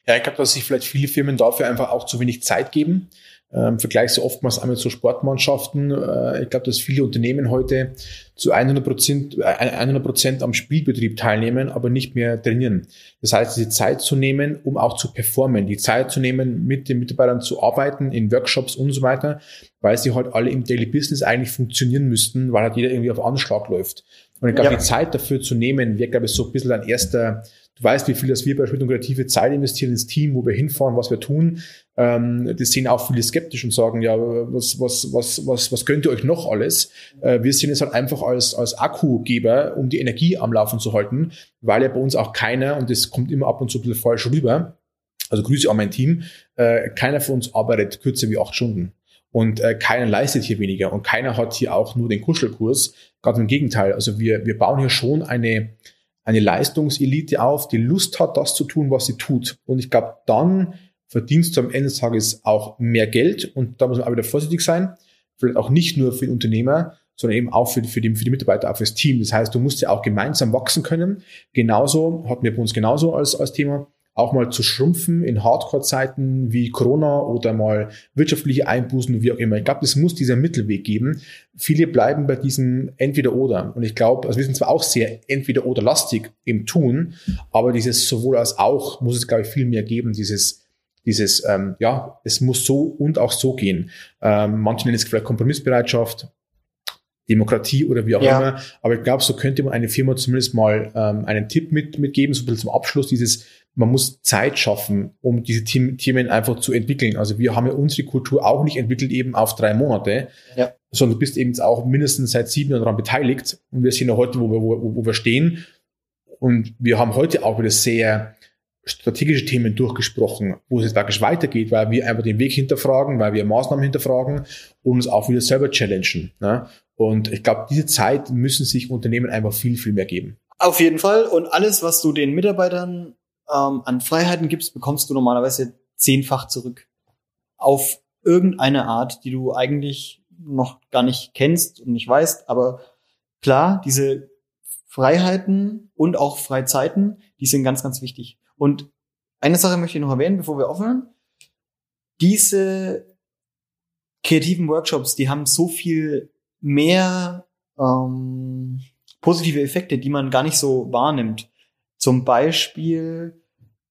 Ja, ich glaube, dass sich vielleicht viele Firmen dafür einfach auch zu wenig Zeit geben. Ähm, Vergleich so oftmals einmal zu Sportmannschaften. Äh, ich glaube, dass viele Unternehmen heute zu 100 Prozent, 100 Prozent am Spielbetrieb teilnehmen, aber nicht mehr trainieren. Das heißt, die Zeit zu nehmen, um auch zu performen, die Zeit zu nehmen, mit den Mitarbeitern zu arbeiten, in Workshops und so weiter, weil sie halt alle im Daily Business eigentlich funktionieren müssten, weil halt jeder irgendwie auf Anschlag läuft. Und ich glaube, ja. die Zeit dafür zu nehmen, wäre, glaube ich, so ein bisschen ein erster Du weißt, wie viel das wir bei Schmidt und Kreative Zeit investieren ins Team, wo wir hinfahren, was wir tun. Ähm, das sehen auch viele skeptisch und sagen, ja, was, was, was, was, was könnt ihr euch noch alles? Äh, wir sehen es halt einfach als, als Akkugeber, um die Energie am Laufen zu halten, weil ja bei uns auch keiner, und das kommt immer ab und zu ein bisschen falsch rüber, also Grüße an mein Team, äh, keiner von uns arbeitet kürzer wie acht Stunden. Und äh, keiner leistet hier weniger und keiner hat hier auch nur den Kuschelkurs. Ganz im Gegenteil. Also wir, wir bauen hier schon eine, eine Leistungselite auf, die Lust hat, das zu tun, was sie tut. Und ich glaube, dann verdienst du am Ende des Tages auch mehr Geld. Und da muss man auch wieder vorsichtig sein. Vielleicht auch nicht nur für den Unternehmer, sondern eben auch für, für, die, für die Mitarbeiter, auch fürs Team. Das heißt, du musst ja auch gemeinsam wachsen können. Genauso, hatten wir bei uns genauso als, als Thema, auch mal zu schrumpfen in Hardcore-Zeiten wie Corona oder mal wirtschaftliche Einbußen, wie auch immer. Ich glaube, es muss dieser Mittelweg geben. Viele bleiben bei diesem Entweder-Oder. Und ich glaube, also wir sind zwar auch sehr Entweder-Oder-lastig im Tun, aber dieses sowohl als auch muss es, glaube ich, viel mehr geben, dieses dieses, ähm, ja, es muss so und auch so gehen. Ähm, manche nennen es vielleicht Kompromissbereitschaft, Demokratie oder wie auch ja. immer. Aber ich glaube, so könnte man eine Firma zumindest mal ähm, einen Tipp mit, mitgeben, so ein bisschen zum Abschluss dieses, man muss Zeit schaffen, um diese Themen einfach zu entwickeln. Also wir haben ja unsere Kultur auch nicht entwickelt eben auf drei Monate, ja. sondern du bist eben auch mindestens seit sieben Jahren daran beteiligt. Und wir sind ja heute, wo wir, wo, wo wir stehen. Und wir haben heute auch wieder sehr strategische Themen durchgesprochen, wo es jetzt wirklich weitergeht, weil wir einfach den Weg hinterfragen, weil wir Maßnahmen hinterfragen und uns auch wieder selber challengen. Ne? Und ich glaube, diese Zeit müssen sich Unternehmen einfach viel, viel mehr geben. Auf jeden Fall. Und alles, was du den Mitarbeitern ähm, an Freiheiten gibst, bekommst du normalerweise zehnfach zurück. Auf irgendeine Art, die du eigentlich noch gar nicht kennst und nicht weißt. Aber klar, diese Freiheiten und auch Freizeiten, die sind ganz, ganz wichtig. Und eine Sache möchte ich noch erwähnen, bevor wir aufhören. Diese kreativen Workshops, die haben so viel mehr ähm, positive Effekte, die man gar nicht so wahrnimmt. Zum Beispiel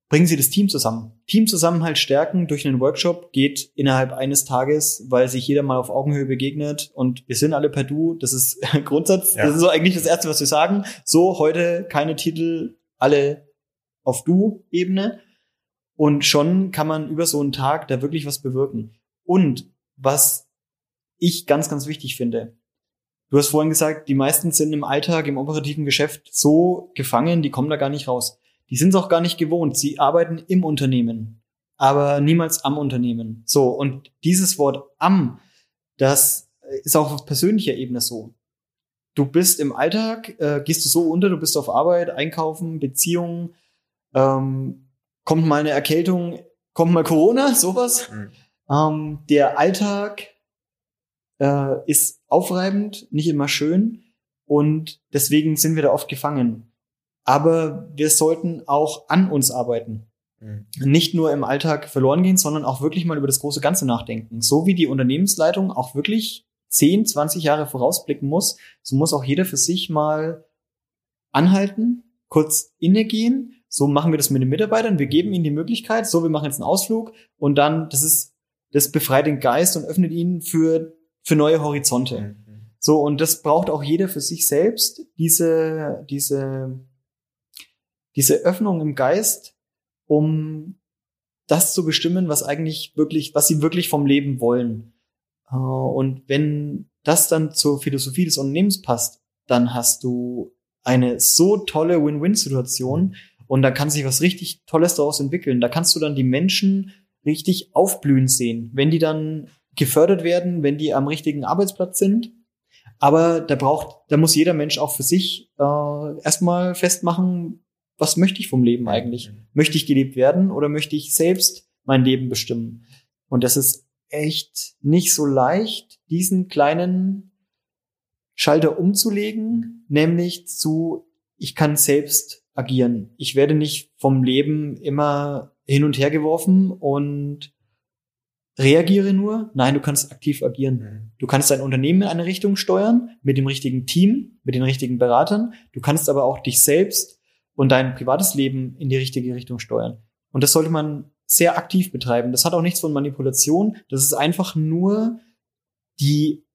bringen sie das Team zusammen. Teamzusammenhalt stärken durch einen Workshop geht innerhalb eines Tages, weil sich jeder mal auf Augenhöhe begegnet und wir sind alle per Du. Das ist *laughs* Grundsatz. Ja. Das ist so eigentlich das Erste, was wir sagen. So, heute keine Titel, alle auf Du-Ebene. Und schon kann man über so einen Tag da wirklich was bewirken. Und was ich ganz, ganz wichtig finde, Du hast vorhin gesagt, die meisten sind im Alltag, im operativen Geschäft so gefangen, die kommen da gar nicht raus. Die sind es auch gar nicht gewohnt. Sie arbeiten im Unternehmen, aber niemals am Unternehmen. So, und dieses Wort am, das ist auch auf persönlicher Ebene so. Du bist im Alltag, äh, gehst du so unter, du bist auf Arbeit, Einkaufen, Beziehungen, ähm, kommt mal eine Erkältung, kommt mal Corona, sowas. Mhm. Ähm, der Alltag äh, ist aufreibend, nicht immer schön und deswegen sind wir da oft gefangen. Aber wir sollten auch an uns arbeiten. Mhm. Nicht nur im Alltag verloren gehen, sondern auch wirklich mal über das große Ganze nachdenken. So wie die Unternehmensleitung auch wirklich 10, 20 Jahre vorausblicken muss, so muss auch jeder für sich mal anhalten, kurz innegehen. So machen wir das mit den Mitarbeitern. Wir geben ihnen die Möglichkeit, so, wir machen jetzt einen Ausflug und dann, das ist, das befreit den Geist und öffnet ihn für, für neue Horizonte. Mhm. So, und das braucht auch jeder für sich selbst, diese, diese, diese Öffnung im Geist, um das zu bestimmen, was eigentlich wirklich, was sie wirklich vom Leben wollen. Äh, und wenn das dann zur Philosophie des Unternehmens passt, dann hast du eine so tolle Win-Win-Situation und da kann sich was richtig Tolles daraus entwickeln. Da kannst du dann die Menschen richtig aufblühen sehen, wenn die dann gefördert werden, wenn die am richtigen Arbeitsplatz sind. Aber da braucht, da muss jeder Mensch auch für sich äh, erstmal festmachen, was möchte ich vom Leben eigentlich? Möchte ich gelebt werden oder möchte ich selbst mein Leben bestimmen? Und das ist echt nicht so leicht, diesen kleinen Schalter umzulegen, nämlich zu, ich kann selbst agieren. Ich werde nicht vom Leben immer hin und her geworfen und reagiere nur. Nein, du kannst aktiv agieren. Mhm. Du kannst dein Unternehmen in eine Richtung steuern, mit dem richtigen Team, mit den richtigen Beratern. Du kannst aber auch dich selbst und dein privates Leben in die richtige Richtung steuern. Und das sollte man sehr aktiv betreiben. Das hat auch nichts von Manipulation. Das ist einfach nur die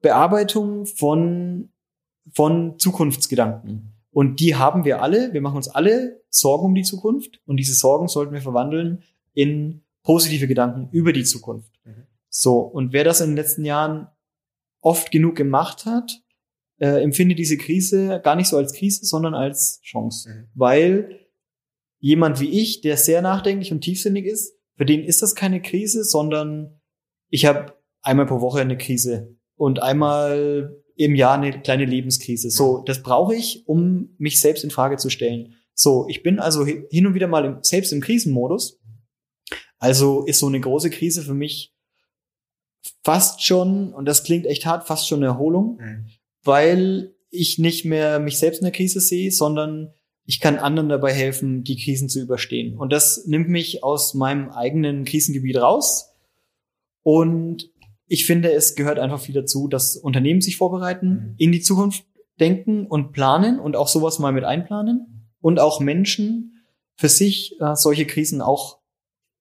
Bearbeitung von, von Zukunftsgedanken. Und die haben wir alle. Wir machen uns alle Sorgen um die Zukunft. Und diese Sorgen sollten wir verwandeln in positive Gedanken über die Zukunft. Mhm. So. Und wer das in den letzten Jahren oft genug gemacht hat, äh, empfinde diese Krise gar nicht so als Krise, sondern als Chance. Mhm. Weil jemand wie ich, der sehr nachdenklich und tiefsinnig ist, für den ist das keine Krise, sondern ich habe einmal pro Woche eine Krise und einmal im Jahr eine kleine Lebenskrise. So, das brauche ich, um mich selbst in Frage zu stellen. So, ich bin also hin und wieder mal im, selbst im Krisenmodus. Also ist so eine große Krise für mich fast schon, und das klingt echt hart, fast schon eine Erholung. Mhm weil ich nicht mehr mich selbst in der Krise sehe, sondern ich kann anderen dabei helfen, die Krisen zu überstehen. Und das nimmt mich aus meinem eigenen Krisengebiet raus. Und ich finde, es gehört einfach viel dazu, dass Unternehmen sich vorbereiten, mhm. in die Zukunft denken und planen und auch sowas mal mit einplanen und auch Menschen für sich äh, solche Krisen auch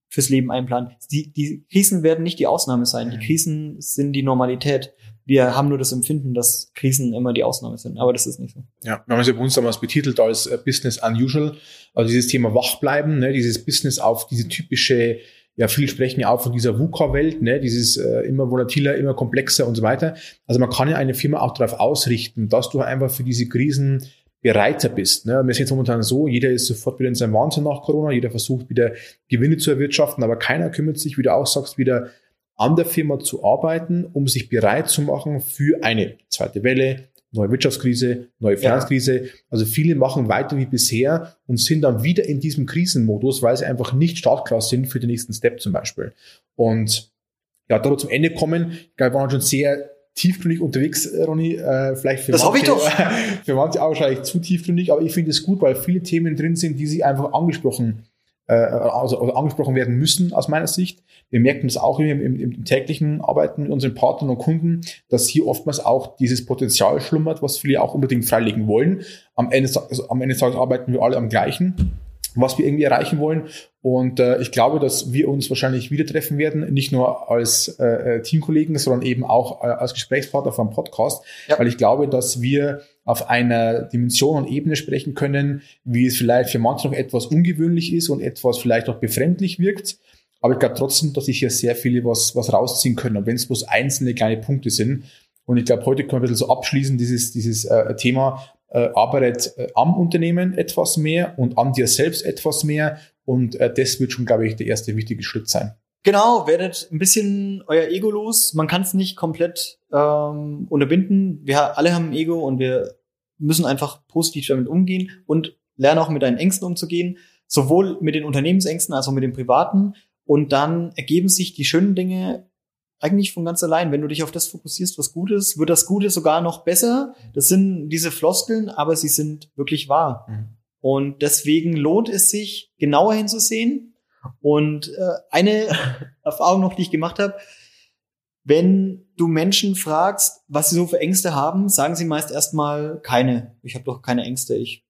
fürs Leben einplanen. Die, die Krisen werden nicht die Ausnahme sein. Die Krisen sind die Normalität wir haben nur das Empfinden, dass Krisen immer die Ausnahme sind, aber das ist nicht so. Ja, wir haben es ja bei uns damals betitelt als äh, Business Unusual, also dieses Thema Wachbleiben, ne, dieses Business auf diese typische, ja, viele sprechen ja auch von dieser VUCA-Welt, ne, dieses äh, immer volatiler, immer komplexer und so weiter. Also man kann ja eine Firma auch darauf ausrichten, dass du einfach für diese Krisen bereiter bist. Ne? Wir sehen es momentan so, jeder ist sofort wieder in seinem Wahnsinn nach Corona, jeder versucht wieder Gewinne zu erwirtschaften, aber keiner kümmert sich, wie du auch sagst, wieder an der Firma zu arbeiten, um sich bereit zu machen für eine zweite Welle, neue Wirtschaftskrise, neue Finanzkrise. Ja. Also viele machen weiter wie bisher und sind dann wieder in diesem Krisenmodus, weil sie einfach nicht startklar sind für den nächsten Step zum Beispiel. Und ja, da wir zum Ende kommen, ich glaube, wir waren schon sehr tiefgründig unterwegs, äh, Ronny. Äh, vielleicht für das manche, ich doch. *laughs* für manche auch wahrscheinlich zu tiefgründig, aber ich finde es gut, weil viele Themen drin sind, die sie einfach angesprochen äh, also, also angesprochen werden müssen aus meiner Sicht. Wir merken das auch im, im, im täglichen Arbeiten mit unseren Partnern und Kunden, dass hier oftmals auch dieses Potenzial schlummert, was viele auch unbedingt freilegen wollen. Am Ende, also am Ende des Tages arbeiten wir alle am gleichen was wir irgendwie erreichen wollen. Und äh, ich glaube, dass wir uns wahrscheinlich wieder treffen werden, nicht nur als äh, äh Teamkollegen, sondern eben auch äh, als Gesprächspartner vom Podcast, ja. weil ich glaube, dass wir auf einer Dimension und Ebene sprechen können, wie es vielleicht für manche noch etwas ungewöhnlich ist und etwas vielleicht auch befremdlich wirkt. Aber ich glaube trotzdem, dass sich hier sehr viele was, was rausziehen können. Und wenn es bloß einzelne kleine Punkte sind. Und ich glaube, heute können wir ein bisschen so abschließen, dieses, dieses äh, Thema, äh, arbeitet äh, am Unternehmen etwas mehr und an dir selbst etwas mehr. Und äh, das wird schon, glaube ich, der erste wichtige Schritt sein. Genau, werdet ein bisschen euer Ego los. Man kann es nicht komplett ähm, unterbinden. Wir alle haben ein Ego und wir müssen einfach positiv damit umgehen und lernen auch mit deinen Ängsten umzugehen, sowohl mit den Unternehmensängsten als auch mit den privaten. Und dann ergeben sich die schönen Dinge eigentlich von ganz allein. Wenn du dich auf das fokussierst, was gut ist, wird das Gute sogar noch besser. Das sind diese Floskeln, aber sie sind wirklich wahr. Mhm. Und deswegen lohnt es sich, genauer hinzusehen. Und äh, eine *laughs* Erfahrung noch, die ich gemacht habe, wenn du Menschen fragst, was sie so für Ängste haben, sagen sie meist erstmal keine. Ich habe doch keine Ängste. Ich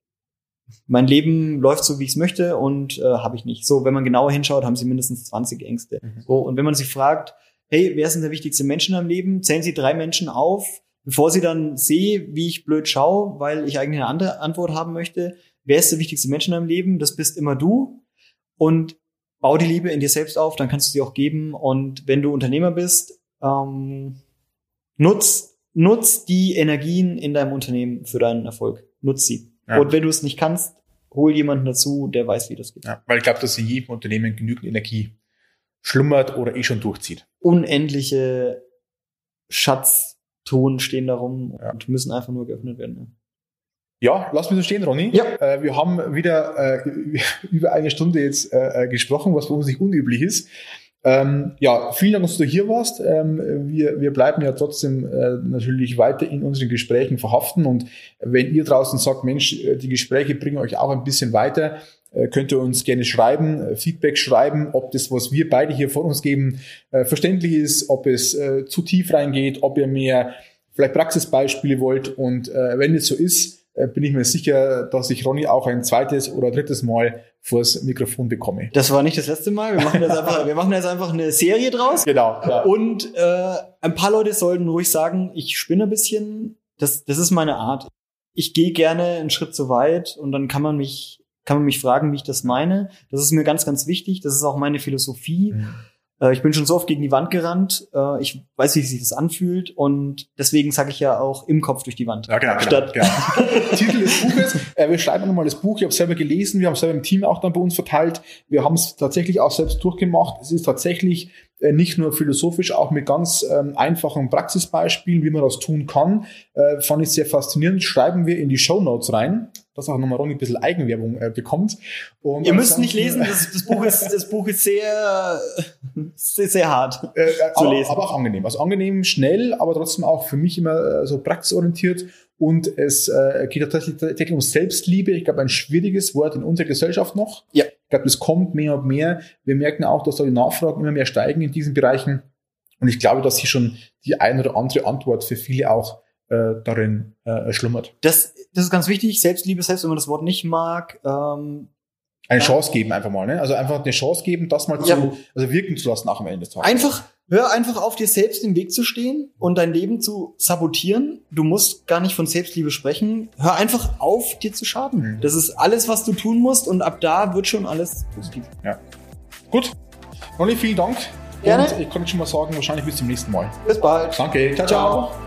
mein Leben läuft so, wie ich es möchte und äh, habe ich nicht. So, wenn man genauer hinschaut, haben sie mindestens 20 Ängste. Mhm. So, und wenn man sie fragt, hey, wer sind der wichtigste Menschen am Leben? Zählen Sie drei Menschen auf, bevor Sie dann sehen, wie ich blöd schaue, weil ich eigentlich eine andere Antwort haben möchte. Wer ist der wichtigste Mensch in deinem Leben? Das bist immer du. Und bau die Liebe in dir selbst auf, dann kannst du sie auch geben. Und wenn du Unternehmer bist, ähm, nutz, nutz die Energien in deinem Unternehmen für deinen Erfolg. Nutz sie. Ja. Und wenn du es nicht kannst, hol jemanden dazu, der weiß, wie das geht. Ja, weil ich glaube, dass in jedem Unternehmen genügend Energie schlummert oder eh schon durchzieht. Unendliche Schatzton stehen darum ja. und müssen einfach nur geöffnet werden. Ja, lass mich so stehen, Ronny. Ja. Äh, wir haben wieder äh, *laughs* über eine Stunde jetzt äh, äh, gesprochen, was für uns nicht unüblich ist. Ähm, ja, vielen Dank, dass du hier warst. Ähm, wir, wir bleiben ja trotzdem äh, natürlich weiter in unseren Gesprächen verhaften. Und wenn ihr draußen sagt, Mensch, äh, die Gespräche bringen euch auch ein bisschen weiter, könnt ihr uns gerne schreiben, äh, Feedback schreiben, ob das, was wir beide hier vor uns geben, äh, verständlich ist, ob es äh, zu tief reingeht, ob ihr mehr vielleicht Praxisbeispiele wollt. Und äh, wenn es so ist, äh, bin ich mir sicher, dass ich Ronny auch ein zweites oder drittes Mal vors Mikrofon bekomme. Das war nicht das letzte Mal. Wir machen jetzt *laughs* einfach, wir machen jetzt einfach eine Serie draus. Genau. Ja. Und äh, ein paar Leute sollten ruhig sagen, ich spinne ein bisschen. Das, das ist meine Art. Ich gehe gerne einen Schritt zu weit und dann kann man mich, kann man mich fragen, wie ich das meine. Das ist mir ganz, ganz wichtig. Das ist auch meine Philosophie. Mhm. Äh, ich bin schon so oft gegen die Wand gerannt. Äh, ich weiß, wie sich das anfühlt und deswegen sage ich ja auch im Kopf durch die Wand. Ja, genau. Statt genau, genau. *laughs* Titel des Buches. Äh, wir schreiben nochmal das Buch. Ich habe selber gelesen. Wir haben es selber im Team auch dann bei uns verteilt. Wir haben es tatsächlich auch selbst durchgemacht. Es ist tatsächlich äh, nicht nur philosophisch, auch mit ganz ähm, einfachen Praxisbeispielen, wie man das tun kann. Äh, fand ich sehr faszinierend. Schreiben wir in die Show Notes rein, dass auch nochmal Ronny ein bisschen Eigenwerbung äh, bekommt. Und Ihr müsst nicht lesen, das, das, Buch ist, das Buch ist sehr, sehr, sehr hart äh, zu aber, lesen. Aber auch angenehm. Also angenehm, schnell, aber trotzdem auch für mich immer äh, so praxisorientiert. Und es äh, geht tatsächlich, tatsächlich um Selbstliebe. Ich glaube, ein schwieriges Wort in unserer Gesellschaft noch. Ja. Ich glaube, das kommt mehr und mehr. Wir merken auch, dass da die Nachfragen immer mehr steigen in diesen Bereichen. Und ich glaube, dass hier schon die ein oder andere Antwort für viele auch äh, darin äh, schlummert. Das, das ist ganz wichtig. Selbstliebe, selbst wenn man das Wort nicht mag, ähm, eine Chance geben einfach mal, ne? Also einfach eine Chance geben, das mal ja. zu, also wirken zu lassen nach dem Ende des Tages. Einfach, hör einfach auf, dir selbst im Weg zu stehen und dein Leben zu sabotieren. Du musst gar nicht von Selbstliebe sprechen. Hör einfach auf, dir zu schaden. Mhm. Das ist alles, was du tun musst und ab da wird schon alles positiv. Ja. Gut. Ronny, vielen Dank. Gerne. Und ich kann schon mal sagen, wahrscheinlich bis zum nächsten Mal. Bis bald. Danke. ciao. ciao. ciao.